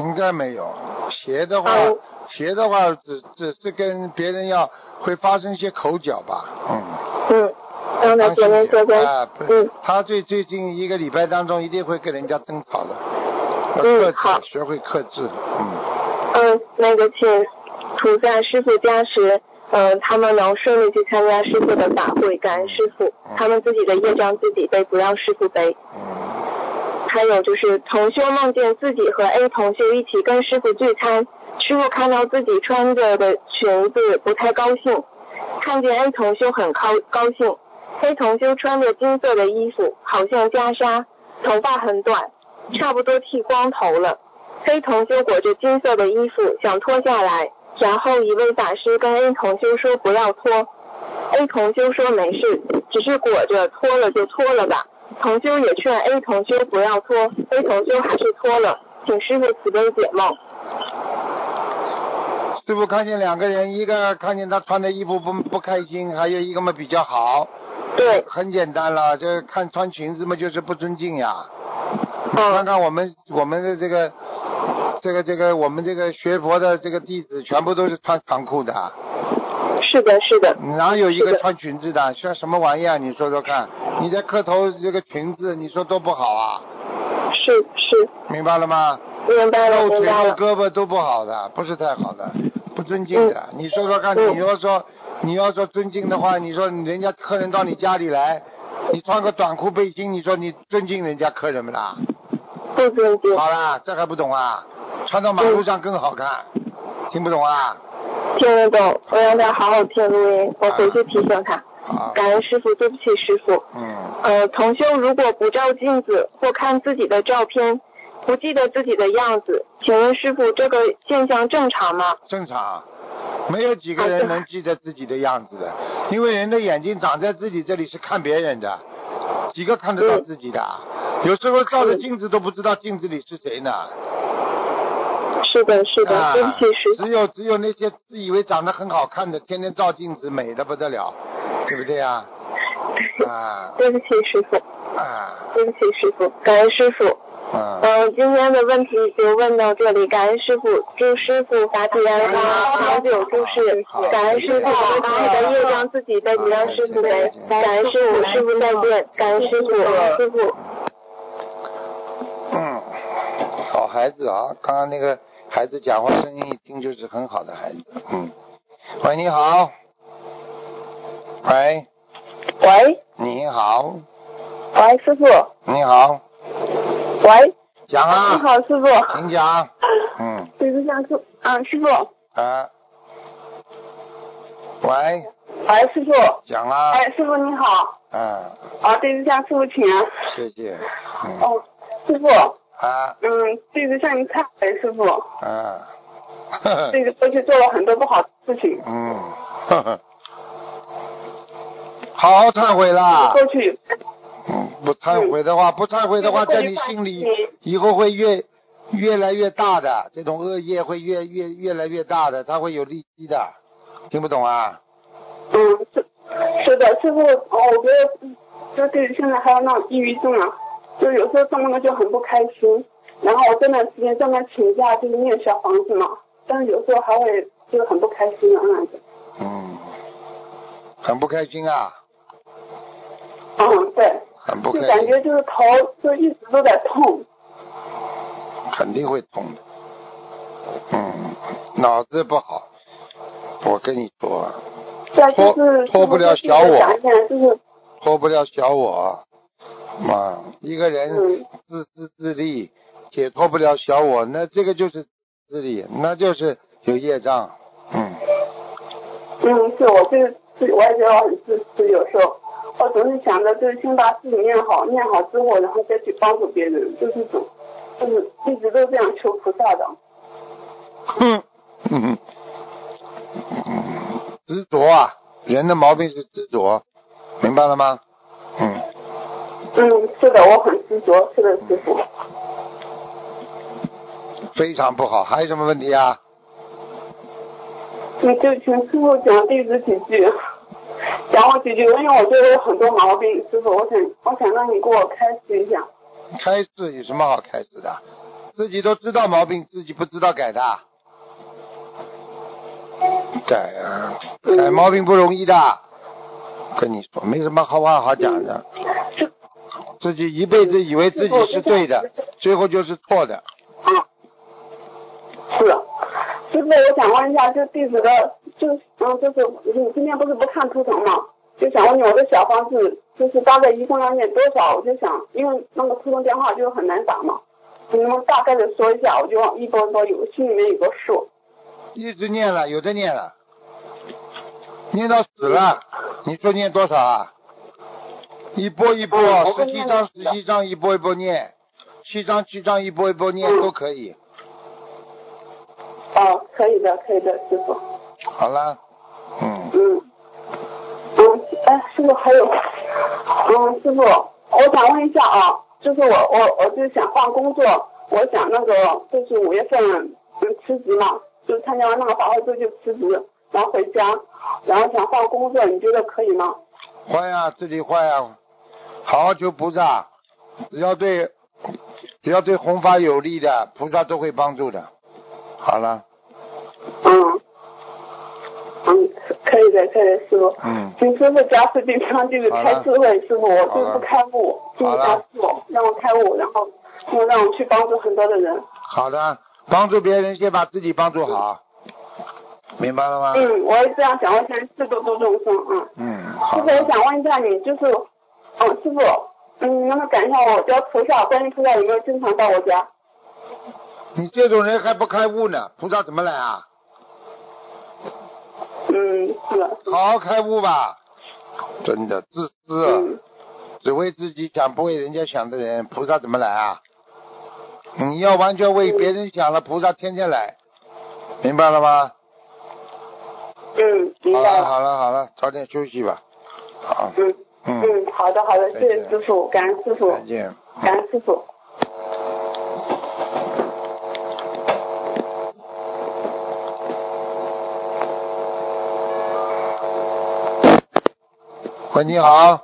应该没有。鞋的话哦，鞋的话只只是跟别人要会发生一些口角吧，嗯。嗯，刚才前面说跟啊，嗯，他最最近一个礼拜当中一定会跟人家争吵的，要克嗯好制，学会克制，嗯，嗯，那个请菩萨师傅加持，嗯，他们能顺利去参加师傅的法会，感恩师傅，他们自己的业障自己背，不让师傅背。嗯，还有就是同修梦见自己和 A 同修一起跟师傅聚餐，师傅看到自己穿着的裙子不太高兴，看见 A 同修很高高兴。A 同修穿着金色的衣服，好像袈裟，头发很短，差不多剃光头了。黑同修裹着金色的衣服想脱下来，然后一位法师跟 A 同修说不要脱。A 同修说没事，只是裹着，脱了就脱了吧。同修也劝 A 同修不要脱，A 同修还是脱了，请师傅慈悲解梦。师傅看见两个人，一个看见他穿的衣服不不开心，还有一个嘛比较好，对，很简单了，这看穿裙子嘛就是不尊敬呀。看嗯看我们我们的这个这个这个我们这个学佛的这个弟子，全部都是穿长裤的，是的，是的，哪有一个穿裙子的？像什么玩意儿？你说说看，你在磕头这个裙子，你说多不好啊？是是，明白了吗？明白了，露腿露。胳膊都不好的，不是太好的，不尊敬的。你说说看，嗯你要说你要说尊敬的话，你说人家客人到你家里来，你穿个短裤背心，你说你尊敬人家客人不啦？不尊敬，好啦，这还不懂啊？穿到马路上更好看，听不懂啊？听得懂，我让他好好听录音，我回去提醒他。好，感恩师傅，对不起师傅。嗯，呃，同修如果不照镜子或看自己的照片，不记得自己的样子，请问师傅这个现象正常吗？正常，没有几个人能记得自己的样子的，因为人的眼睛长在自己这里是看别人的，几个看得到自己的？有时候照着镜子都不知道镜子里是谁呢。是的，是的，啊对不起，师傅，只有只有那些自以为长得很好看的，天天照镜子，美的不得了，对不对呀？啊 *laughs* 对不起，师傅，啊对不起，师傅，感恩师傅。啊！嗯，今天的问题就问到这里，感恩师傅，祝师傅法体安康，长久住世。感恩师傅，把自己的业障自己背，不让师傅背。感恩师傅，师傅再见，感恩师傅，师傅。嗯，好孩子啊，刚刚那个孩子讲话声音一听就是很好的孩子。嗯，喂，你好。喂，喂。你好，喂，师傅，你好，喂，讲啊，你好，师傅。请讲。嗯，对不起，师，啊，师傅，啊，喂，喂，师傅，讲啊，哎，师傅你好，嗯，啊，对不起，师傅请安。谢谢。嗯，哦，师傅，啊，嗯，对着向您忏悔，师傅，啊，*laughs* 呵呵，对着过去做了很多不好的事情，嗯，呵呵，好好忏悔啦。过去，嗯，不忏悔的话，不忏悔的话，在你心里以后会越越来越大的，这种恶业会越越越来越大的，它会有利息的，听不懂啊？嗯，是是的，师傅，哦，我觉得嗯就对现在还有那种抑郁症啊，就有时候做梦就很不开心，然后我这段时间专门请假就是念小房子嘛，但是有时候还会就是很不开心啊那样子。嗯，很不开心啊，嗯，对，很不开心，感觉就是头就一直都在痛。肯定会痛的。嗯，脑子不好，我跟你说，对，就是脱脱不了小我脱不了小我。嘛，一个人嗯自私自利，解脱不了小我，那这个就是自利，那就是有业障。嗯，嗯，是我就是我也觉得我很自私，有时候我总是想着就是先把自己念好，念好之后，然后再去帮助别人，就是这种，就是一直都这样求菩萨的。哼，嗯哼，嗯，执着啊，人的毛病是执着，明白了吗？嗯，嗯，是的，我很执着，是的，师傅。非常不好。还有什么问题啊？你就请师傅讲弟子几句，讲我几句，因为我觉得有很多毛病，师傅，我想我想让你给我开示一下。开示有什么好开示的？自己都知道毛病，自己不知道改的。改啊，改毛病不容易的。跟你说，没什么好话好讲的。是自己一辈子以为自己是对的，最后就是错的。啊，是的。师傅，我想问一下，就弟子的，就是嗯，就是你今天不是不看图腾吗？就想问你，我的小房子就是大概一共要念多少？我就想，因为那个图腾电话就很难打嘛，你能大概的说一下？我就往一波一波有心里面有个数。一直念了，有的念了，念到死了。你说念多少啊？一波一波，十七会念的章十七章一波一波念，七章七章一波一波念嗯都可以。哦，可以的，可以的，师傅。好了，嗯，嗯，嗯，哎，师傅还有，嗯，师傅，我想问一下啊，就是我我我就想换工作，我想那个就是五月份嗯辞职嘛，就参加完那个法会之后就辞职，然后回家，然后想换工作，你觉得可以吗？换呀，自己换呀，好好求菩萨，只要对只要对弘法有利的，菩萨都会帮助的。好了，嗯，嗯，可以的，可以的，师傅。嗯，请师傅加持经常就是开智慧，师傅，我就是不开悟，请你加持我，让我开悟，然后又让我去帮助很多的人。好的，帮助别人先把自己帮助好，明白了吗？嗯，我也这样想，我想自度度众生，嗯。嗯，师好傅，我想问一下你，就是，嗯，师傅，嗯，你能不能感应一下我家菩萨，观音菩萨有没有经常到我家？你这种人还不开悟呢，菩萨怎么来啊？嗯，是的。好好开悟吧，真的自私，嗯只为自己想不为人家想的人，菩萨怎么来啊？你要完全为别人想了，菩萨天天来，明白了吗？嗯，明好了。好了好了，早点休息吧。好，嗯嗯，嗯，好的好的，谢谢师傅，感恩师傅，再见。感恩师傅。喂，你好。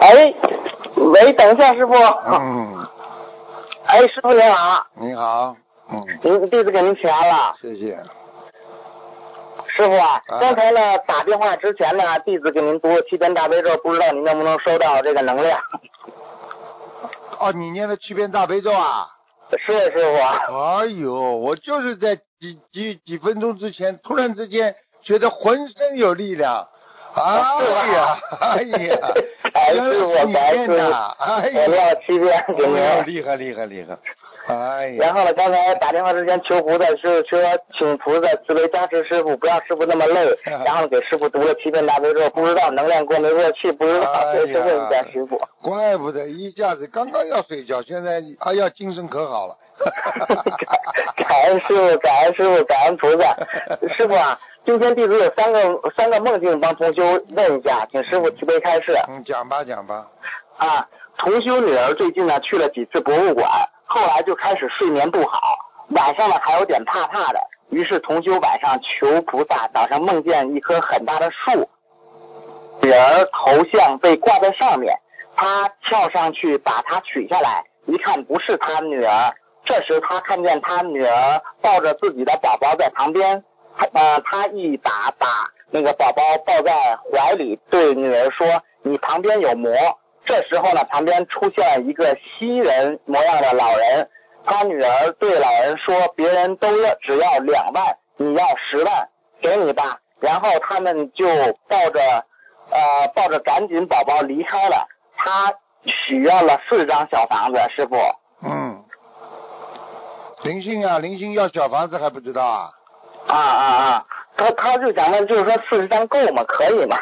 哎，喂，等一下，师傅。嗯，哎，师傅您好，你好。嗯，您弟子给您请安了。谢谢。师傅啊，啊刚才呢打电话之前呢，弟子给您读了七遍大悲咒，不知道您能不能收到这个能量？哦，你念的七遍大悲咒啊？是师傅。哎呦，我就是在几几几分钟之前，突然之间觉得浑身有力量。哎呀，哎呀，哎是你白师念的，哎呀，了七遍给您。哎呦厉害厉害厉害，哎呀，然后呢，刚才打电话之前求菩萨是说，请菩萨慈悲加持师傅，不让师傅那么累。然后给师傅读了七遍大悲咒，不知道能量过没过去，不知道，所以是问一下师傅。怪不得一下子刚刚要睡觉，现在哎呀精神可好了。*laughs* 感恩师傅，感恩师傅，感恩菩萨。*laughs* 师傅啊，今天弟子有三个三个梦境帮同修问一下，请师傅慈悲开示嗯，讲吧讲吧。啊。同修女儿最近呢去了几次博物馆，后来就开始睡眠不好，晚上呢还有点怕怕的。于是同修晚上求菩萨，早上梦见一棵很大的树，女儿头像被挂在上面，他跳上去把它取下来，一看不是他女儿。这时他看见他女儿抱着自己的宝宝在旁边，他呃他一把把那个宝宝抱在怀里，对女儿说：“你旁边有魔。”这时候呢，旁边出现了一个西人模样的老人，他女儿对老人说：“别人都要只要两万，你要十万，给你吧。”然后他们就抱着呃抱着赶紧宝宝离开了。他许愿了四张小房子，师傅。嗯，灵性啊，灵性要小房子还不知道啊？啊啊啊！他他就想问，就是说四十张够吗？可以吗？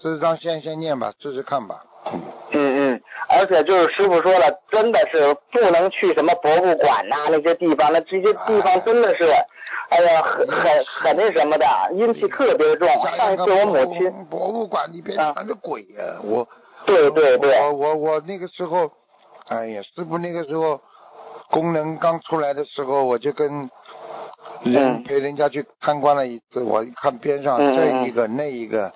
四十张先先念吧，试试看吧。嗯，嗯嗯，而且就是师傅说了，真的是不能去什么博物馆呐、那些地方，那这些地方真的是，哎呀，很很很那什么的，阴气特别重。上一次我母亲，博物馆里边啊。全是鬼呀、我对对对，我我我那个时候，哎呀，师傅那个时候功能刚出来的时候，我就跟人嗯。陪人家去参观了一次，我一看边上这一个那一个，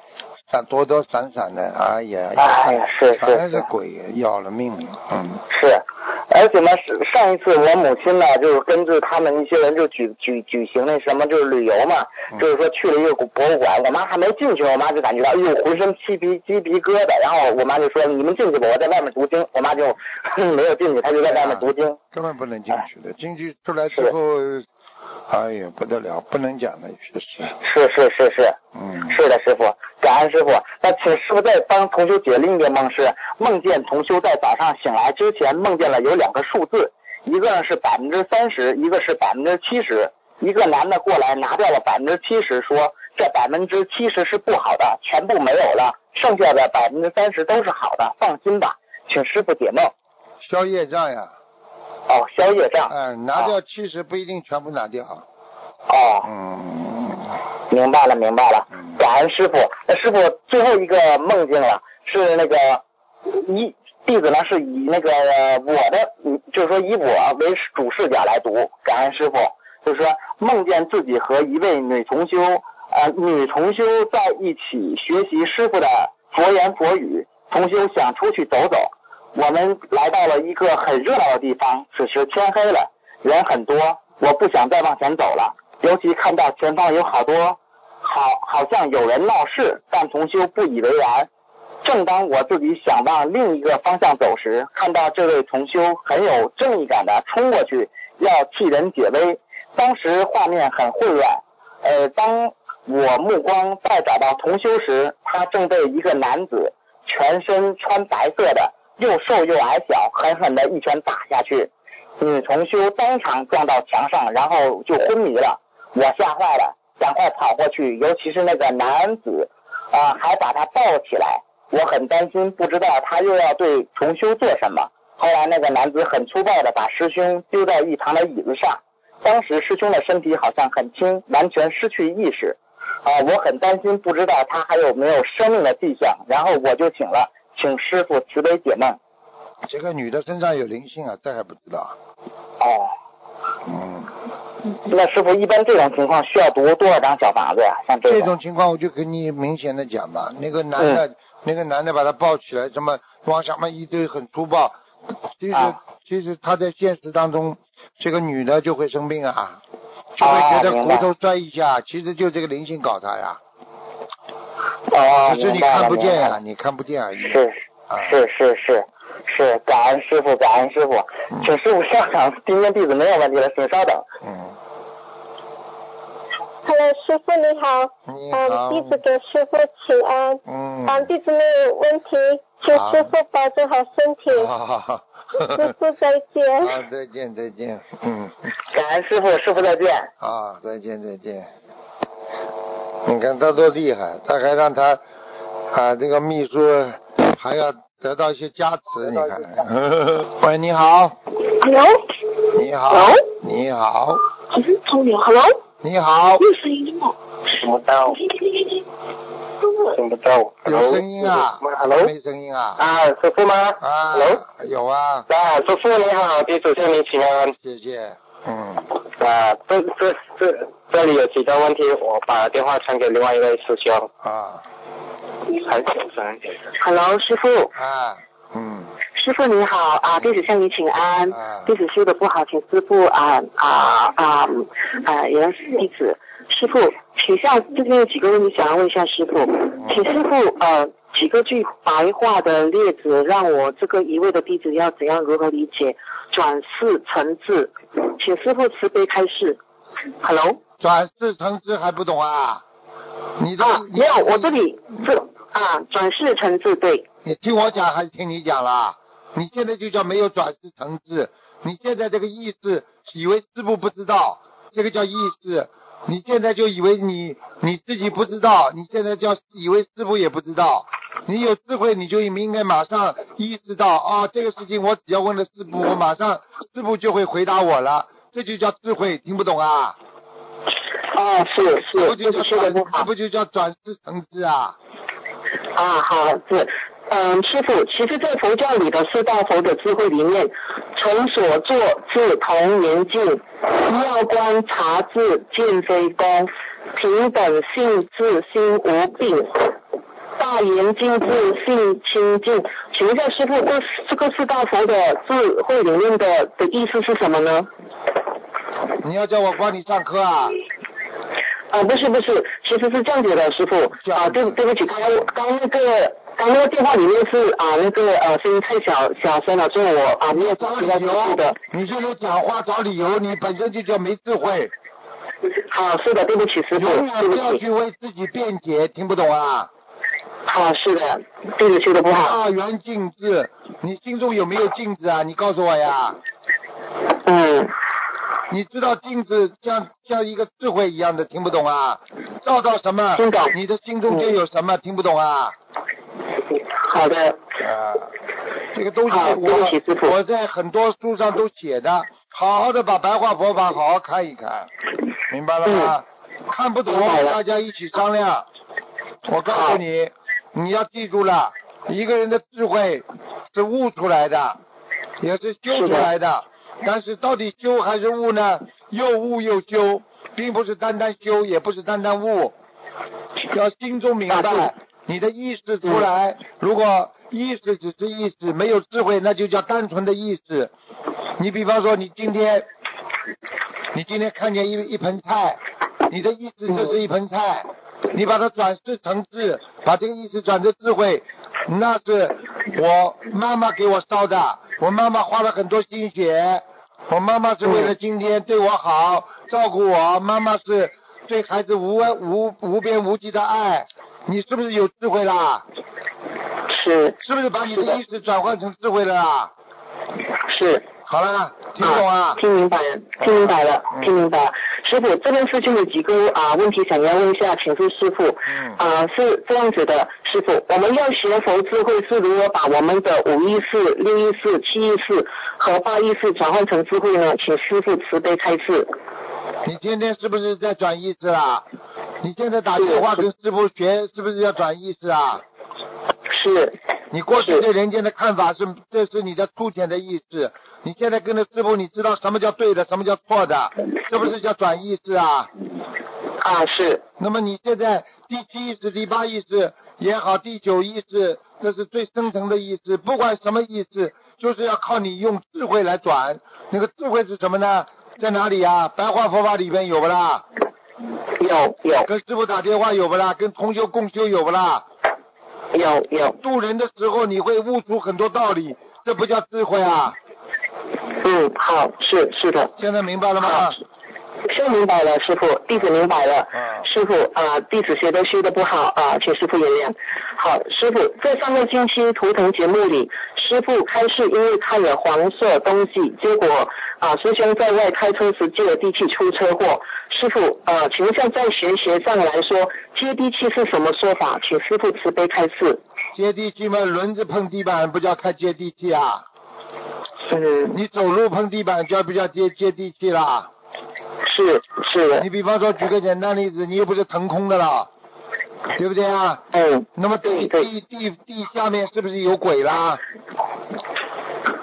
闪躲躲闪闪的，哎呀，哎呀是是全是是鬼，要了命了，嗯。是。而且呢，是上一次我母亲呢，就是跟着他们一些人就举举举行那什么，就是旅游嘛，嗯就是说去了一个博物馆，我妈还没进去，我妈就感觉到，哎呦，浑身鸡皮鸡皮疙瘩，然后我妈就说，你们进去吧，我在外面读经，我妈就 *laughs* 没有进去，她就在外面读经。根本不能进去的，进去出来之后，哎呀不得了，不能讲的，确实，是是是是，嗯，是的，师傅，感恩师傅。那请师傅再帮同修解另一个梦是，梦见同修在早上醒来之前梦见了有两个数字，一个呢是百分之三十，一个是百分之七十。一个男的过来拿掉了百分之七十，说这百分之七十是不好的，全部没有了，剩下的百分之三十都是好的，放心吧。请师傅解梦。消业障呀，哦，消业障。哎，拿掉七十不一定全部拿掉，哦，嗯，明白了，明白了嗯。感恩师傅。那师傅最后一个梦境了，是那个以弟子呢是以那个呃我的，嗯就是说以我为主视角来读。感恩师傅，就是说梦见自己和一位女同修，呃，女同修在一起学习师傅的佛言佛语。同修想出去走走，我们来到了一个很热闹的地方，此时天黑了，人很多，我不想再往前走了。尤其看到前方有好多，好好像有人闹事，但同修不以为然。正当我自己想往另一个方向走时，看到这位同修很有正义感的冲过去，要替人解围。当时画面很混乱，呃，当我目光再找到同修时，他正被一个男子全身穿白色的，又瘦又矮小，狠狠的一拳打下去。女同修当场撞到墙上，然后就昏迷了。我吓坏了，赶快跑过去，尤其是那个男子，啊、还把他抱起来。我很担心，不知道他又要对重修做什么。后来那个男子很粗暴的把师兄丢在一旁的椅子上，当时师兄的身体好像很轻，完全失去意识。啊，我很担心，不知道他还有没有生命的迹象，然后我就请了，请师傅慈悲解难。这个女的身上有灵性啊，这还不知道？哦，嗯，那师傅一般这种情况需要读多少张小房子呀？像这这种种情况我就给你明显的讲吧，那个男的，那个男的把他抱起来，什么往下面一堆很粗暴，其实、啊。其实他在现实当中，这个女的就会生病啊，就会觉得骨头摔一下，其实就这个灵性搞他呀，哦，只是你看不见呀、你看不见而已。是啊，是是是是，感恩师傅，感恩师傅，请师傅上场，今天弟子没有问题了，请稍等。嗯，Hello，师傅你好，你好嗯，弟子给师傅请安，嗯，嗯，弟子没有问题，请好师傅保重好身体，好好好，师傅再见。*laughs* 好，再见再见，嗯。感恩师傅，师傅再见。啊，再见再见。你看他多厉害，他还让他啊这个秘书还要得到一些加持，你看。喂，你好，Hello，你好 Hello？你好，，Hello，你好，没有声音吗？听不到，听不到。有声音啊 Hello？没声音啊？啊，师傅吗啊？Hello？有啊，啊，师傅你好，弟子向你请安。谢谢。嗯，啊，这这这这里有几个问题，我把电话传给另外一位师兄。啊很小声。Hello，师傅。啊，嗯，师傅你好啊，弟子向你请安啊。弟子修的不好，请师傅啊啊啊啊原谅弟子。师傅，请下这边有几个问题想要问一下师傅，请师傅呃几个句白话的例子，让我这个一位的弟子要怎样如何理解转世成智，请师傅慈悲开示。Hello，转世成智还不懂啊？你的啊，没有，我这里这啊转世成智对。你听我讲还是听你讲啦？你现在就叫没有转世成智，你现在这个意识以为师傅不知道，这个叫意识。你现在就以为你你自己不知道，你现在叫以为师傅也不知道。你有智慧，你就应该马上意识到啊，这个事情我只要问了师傅，我马上师傅就会回答我了，这就叫智慧，听不懂啊？啊，是这不是，就叫。这不就叫转世成智啊？啊，好，是，嗯，师傅，其实，在佛教里的四大佛的智慧里面，从所作至同圆镜，妙观察智见非功，平等性智心无病，大圆镜智性清净。请问一下师傅，这这个四大佛的智慧里面的的意思是什么呢？你要叫我帮你上课啊？啊，不是不是，其实是这样子的，师傅啊，对对不起，刚刚那个刚那个电话里面是啊那个呃声音太小小声了，所以我啊没有找理由的。你这个讲话找理由，你本身就叫没智慧，好，是的，对不起师傅，不要对不起。去为自己辩解，听不懂啊？好，是的，弟子修的不好。大圆镜子，你心中有没有镜子啊？你告诉我呀。嗯，你知道镜子像像一个智慧一样的，听不懂啊？照到什么听懂，你的心中就有什么，听不懂啊？好的，啊，这个东西我我在很多书上都写的，好好的把白话佛法好好看一看，明白了吗？看不懂大家一起商量。我告诉你，你要记住了，一个人的智慧是悟出来的，也是修出来的。但是到底修还是悟呢？又悟又修，并不是单单修，也不是单单悟，要心中明啊白。你的意识出来，如果意识只是意识，没有智慧，那就叫单纯的意识。你比方说，你今天，你今天看见一一盆菜，你的意识就是一盆菜，你把它转世成智，把这个意识转成智慧，那是我妈妈给我烧的，我妈妈花了很多心血，我妈妈是为了今天对我好，照顾我，妈妈是对孩子无无无边无际的爱，你是不是有智慧啦？是是不是把你的意识转换成智慧了啦？是。好了，听懂啊？听明白了，听明白了，听明白了。师傅，这边事情有几个啊问题想要问一下，请示师傅。嗯啊，是这样子的，师傅，我们要学佛智慧是如何把我们的五意识、六意识、七意识和八意识转换成智慧呢？请师傅慈悲开示。你今天是不是在转意识啊？你现在打电话跟师傅学，是不是要转意识啊？是。你过去对人间的看法是，这是你的粗浅的意识。你现在跟着师傅，你知道什么叫对的，什么叫错的，是不是叫转意识啊？啊，是。那么你现在第七意识、第八意识也好，第九意识，这是最深层的意识，不管什么意识，就是要靠你用智慧来转。那个智慧是什么呢？在哪里呀、白话佛法里边有不啦？有有。跟师傅打电话有不啦？跟同修共修有不啦？有有。渡人的时候你会悟出很多道理，这不叫智慧啊？嗯，好，是是的。现在明白了吗？现在明白了，师傅，弟子明白了。嗯。师傅啊、弟子学都修的不好啊、请师傅原谅。好，师傅，在上个星期图腾节目里，师傅开示因为看了黄色东西，结果啊、师兄在外开车时接地气出车祸。师傅啊，请问像在玄学上来说，接地气是什么说法？请师傅慈悲开示。接地气嘛，轮子碰地板不叫开接地气啊？嗯。你走路碰地板叫不叫接接地气啦？是是的。你比方说举个简单例子，你又不是腾空的了，对不对啊？嗯。那么地地地地下面是不是有鬼啦？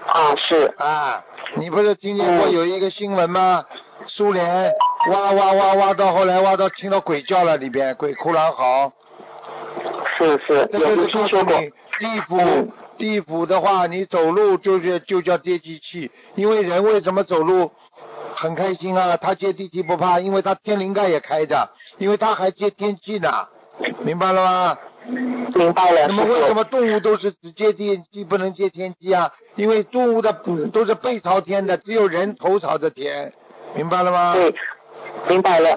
啊，是。啊，你不是听见过有一个新闻吗？苏联挖挖挖挖到后来挖到听到鬼叫了里边，鬼哭狼嚎。是是，这就是告诉你，地府地府的话，你走路就是就叫接地气，因为人为什么走路很开心啊？他接地气不怕，因为他天灵盖也开着，因为他还接天气呢，明白了吗？明白了。那么为什么动物都是只接地气不能接天气啊？因为动物的都是背朝天的，只有人头朝着天，明白了。吗？对，明白了。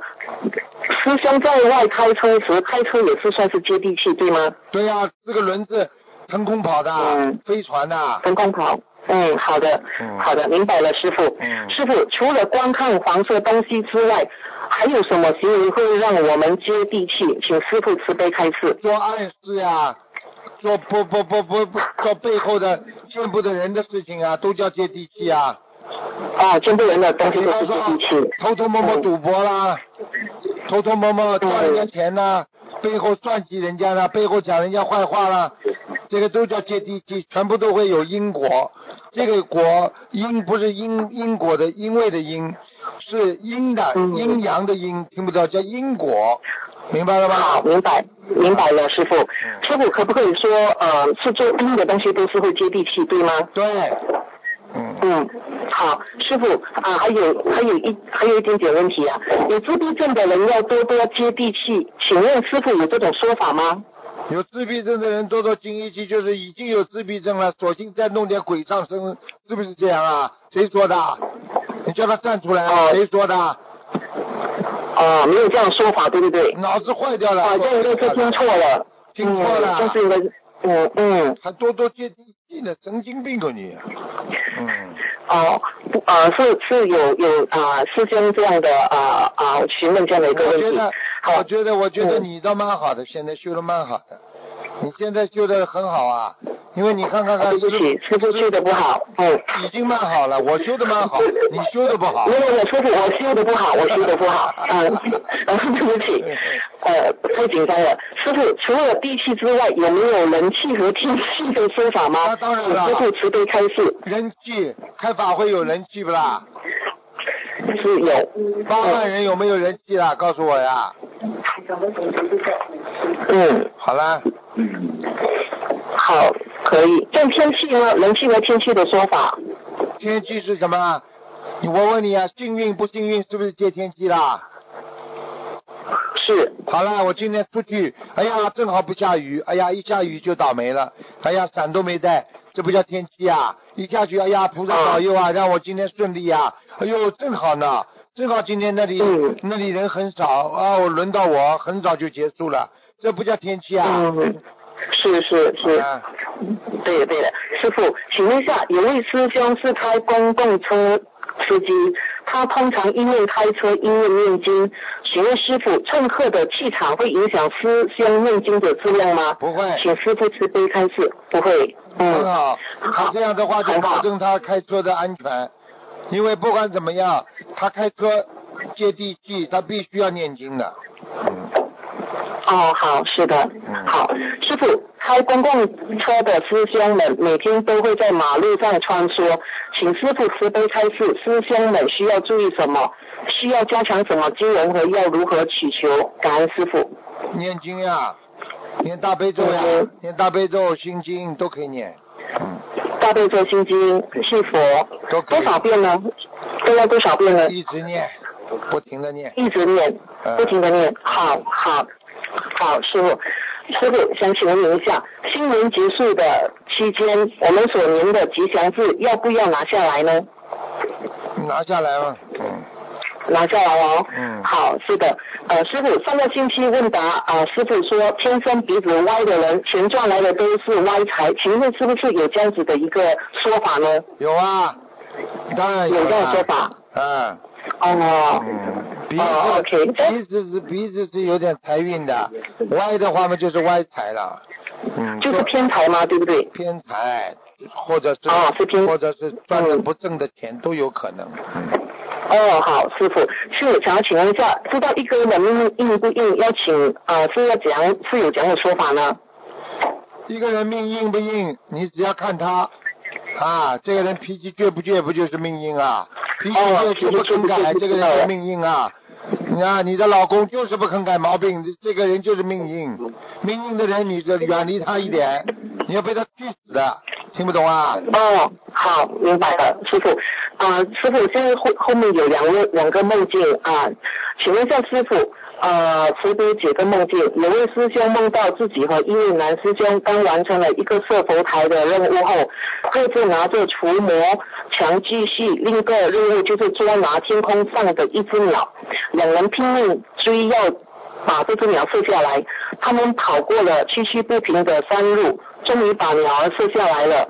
师兄在外开车时，开车也是算是接地气，对吗？对呀、这个轮子腾空跑的，嗯飞船的。腾空跑。嗯，好的，好的，明白了，师傅。嗯。师傅，除了观看黄色东西之外，还有什么行为会让我们接地气？请师傅慈悲开示。做暗示呀，做不不不不不做背后的见不得人的事情啊，都叫接地气啊。啊，见不得人的东西都是接地气。偷偷摸摸赌博啦，偷偷摸摸赚人家钱啦，背后算计人家了，背后讲人家坏话了，这个都叫接地气，全部都会有因果。这个果因不是因因果的因为的因，是阴的阴阳的阴，听不到叫因果，明白了吗？好，明白，明白了，师傅。师傅可不可以说，呃，是做阴的东西都是会接地气，对吗？对。嗯，好，师傅啊，还有还有一还有一点点问题啊，有自闭症的人要多多接地气，请问师傅有这种说法吗？有自闭症的人多多经一气，就是已经有自闭症了，索性再弄点鬼上身，是不是这样啊？谁说的？你叫他站出来啊，谁说的？啊，没有这样说法，对不对？脑子坏掉了。啊，这应该是听错了。听错了。这是应该，嗯嗯。还多多接地气呢，神经病啊你！嗯。哦，不啊，是是有有啊，师兄这样的啊啊询问这样的一个问题。我觉得，我觉得你倒蛮好的，现在修的蛮好的，你现在修的很好啊，因为你看看看，对不起，师傅修的不好，嗯，已经蛮好了，我修的蛮好，*laughs* 你修的不好。没有没有，师傅我修的不好，我修的不好，嗯，*laughs* 对不起，呃，太紧张了。师傅除了地气之外，有没有人气和天气 *laughs* 的说法吗？那当然了。师傅慈悲开示。人气，开法会有人气不啦？是有。八万人有没有人气啦？告诉我呀。嗯，好啦。嗯。好，可以。像天气呢？人气和天气的说法。天气是什么？你我问你啊，幸运不幸运？是不是接天气啦？是。好了，我今天出去，哎呀，正好不下雨，哎呀，一下雨就倒霉了，哎呀，伞都没带，这不叫天气啊！一下去，哎呀，菩萨保佑啊，让我今天顺利啊！哎呦，正好呢，正好今天那里、嗯、那里人很少啊，我轮到我很早就结束了，这不叫天气啊！嗯，是是是，啊、对的对的，师傅，请问一下，有位师兄是开公共车司机，他通常一面开车一面念经，请问师傅，乘客的气场会影响师兄念经的质量吗？不会，请师傅慈悲开示，不会。嗯，很好，他这样的话就保证他开车的安全，因为不管怎么样，他开车接地气，他必须要念经的。哦，好，是的，好，师傅，开公共车的师兄们每天都会在马路上穿梭，请师傅慈悲开示，师兄们需要注意什么？需要加强什么经文和要如何祈求？感恩师傅。念经呀，念大悲咒呀，念大悲咒、心经都可以念。嗯大悲咒、心经、信佛，多少遍呢？都要多少遍呢？一直念，不停的念。一直念，不停的念。好好好，师傅，师傅想请问您一下，新年结束的期间，我们所念的吉祥字要不要拿下来呢？拿下来了，嗯。拿下来哦。嗯。好，是的。呃，师傅，上个星期问答啊，师傅说天生鼻子歪的人，钱赚来的都是歪财，请问是不是有这样子的一个说法呢？有啊，当然有这样说法。嗯。哦。鼻子，鼻子是鼻子是有点财运的，歪的话嘛就是歪财了。嗯。就是偏财嘛？对不对？偏财，或者是啊，是偏，或者是赚的不挣的钱都有可能。嗯。哦，好，师傅，是想要请问一下，知道一个人的命硬不硬，要请啊是要怎样是有怎样的说法呢？一个人命硬不硬，你只要看他啊，这个人脾气倔不倔，不就是命硬啊？脾气倔就不肯改，这个人命硬啊。你看你的老公就是不肯改毛病，这个人就是命硬。命硬的人，你就远离他一点，你要被他气死的。听不懂啊？哦，好，明白了，师傅。啊，师傅，现在后后面有两位两个梦境啊，请问一下师傅，啊，慈悲几个梦境？有位师兄梦到自己和一位男师兄刚完成了一个设佛台的任务后，各自拿着除魔强继续另一个任务就是捉拿天空上的一只鸟，两人拼命追要把这只鸟射下来，他们跑过了崎岖不平的山路，终于把鸟儿射下来了。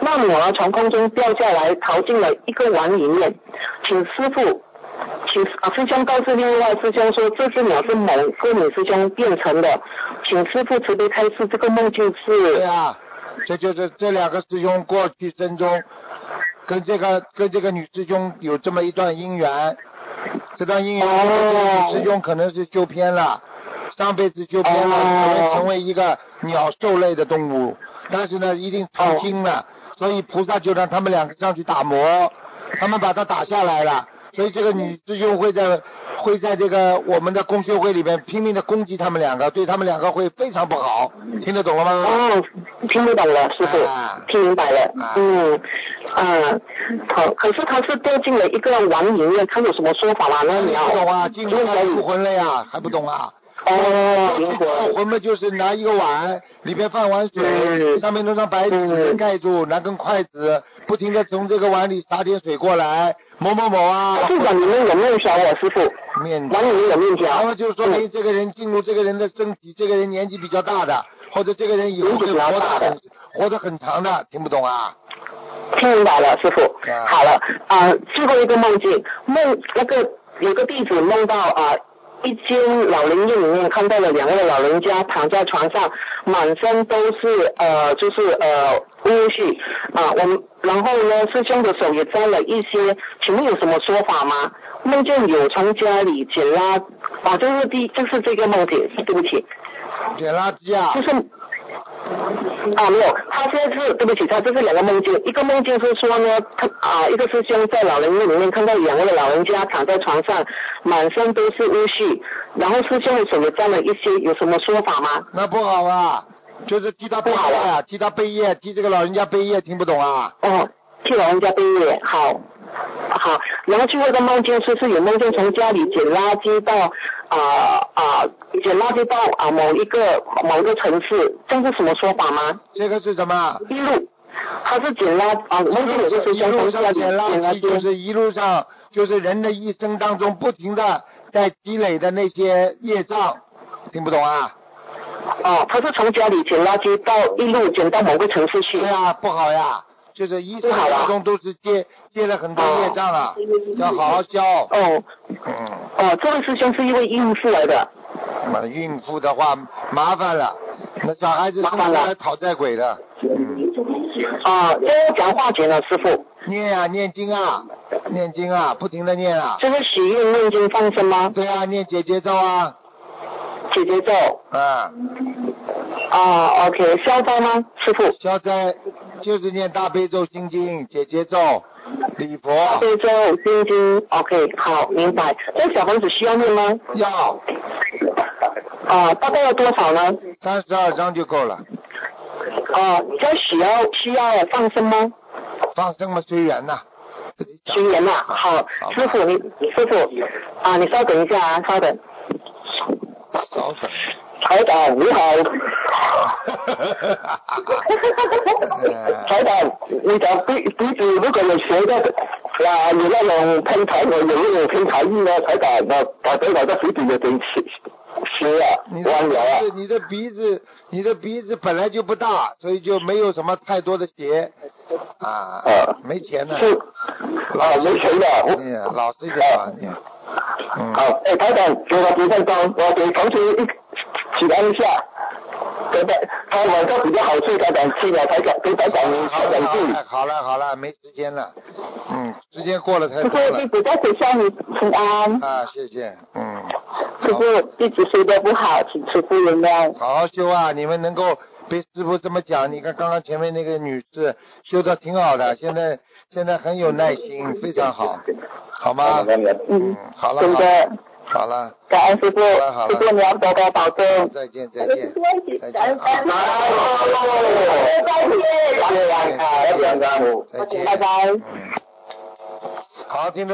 那鸟儿从空中掉下来，逃进了一个碗里面。请师傅，请啊师兄告诉另外师兄说，这只鸟是某个女师兄变成的。请师傅慈悲开示，这个梦境是？对啊，这就是这两个师兄过去生中跟这个跟这个女师兄有这么一段姻缘，这段姻缘女师兄可能是修偏了，上辈子修偏了，可能成为一个鸟兽类的动物。但是呢，一定成精了，所以菩萨就让他们两个上去打磨，他们把它打下来了，所以这个女师兄会在会在这个我们的公修会里面拼命的攻击他们两个，对他们两个会非常不好，听得懂了吗？哦，听得懂了，师傅，听明白了，嗯，啊，好，可是他是掉进了一个碗里面，他有什么说法吗？那你要不懂啊，进入入魂了呀，还不懂啊？哦，灵魂，我们就是拿一个碗，里边放碗水，上面弄张白纸盖住，拿根筷子，不停的从这个碗里洒点水过来。某某某啊，不管你们有没有想我，师傅。面碗里面有面条。然后就说明这个人进入这个人的身体，这个人年纪比较大的，或者这个人以后会活得很活得很长的，听不懂啊？听明白了，师傅。好了啊，最后一个梦境，梦那个有个弟子梦到啊。一间老人院里面看到了两位老人家躺在床上，满身都是呃就是呃污絮啊，我们然后呢师兄的手也沾了一些，请问有什么说法吗？梦见有从家里捡垃啊，就是第就是这个梦境，对不起，捡垃圾啊，就是。啊，没有，他现在是对不起，他这是两个梦境，一个梦境是说呢，他啊，一个师兄在老人院里面看到两位老人家躺在床上，满身都是污絮，然后师兄的手也沾了一些，有什么说法吗？那不好啊，就是替他背好啊，替他背业，替这个老人家背业，听不懂啊？哦，替老人家背业，好，好，然后最后一个梦境是是有梦境从家里捡垃圾到。啊啊！捡垃圾到啊某一个某个城市，这是什么说法吗？这个是什么？一路，他是捡垃啊，梦境有就是一路上捡垃圾，就是一路上就是人的一生当中不停的在积累的那些业障，听不懂啊？哦，他是从家里捡垃圾到一路捡到某个城市去。对啊，不好呀，就是一生当中都是接接了很多业障了，要好好消。哦嗯，哦，这位师兄是一位孕妇来的。那孕妇的话麻烦了，那小孩子生出来讨债鬼的。嗯，啊，这要讲化解了，师傅。念啊，念经啊，念经啊，不停的念啊。这是许愿念经放生吗？对啊，念姐姐咒啊。姐姐咒。啊。啊，OK，消灾吗，师傅？消灾就是念大悲咒、心经、姐姐咒、礼佛。大悲咒、心经，OK，好，明白。这小房子需要念吗？要。啊，大概要多少呢？三十二张就够了。啊，这需要需要放生吗？放生嘛，随缘呐。随缘呐，好，师傅你师傅啊，你稍等一下啊，稍等。稍等。台长你好。你的鼻鼻子如果有血的，啊，有那种喷有那种喷啊，弯了啊。你的鼻子，你的鼻子本来就不大，所以就没有什么太多的血啊。啊。没钱呢。是。啊，没钱的。你老实一点吧，你。嗯。好，哎，台长，给我几分钟，我给同学一起来一下。对对，他晚上比较好睡，台长去了，台长给台长台长注意。好了好了，没时间了，嗯，时间过了太多了。弟子在学校里平安。啊，谢谢，嗯。师傅，弟子睡得不好，请师傅原谅。好好修啊！你们能够被师傅这么讲，你看刚刚前面那个女士修的挺好的，现在现在很有耐心，非常好，好吗？嗯，好了。好了。好了，感恩师傅，师傅你要多多保重。再见再见。再见。再见。再见。再见。拜拜。好，听众。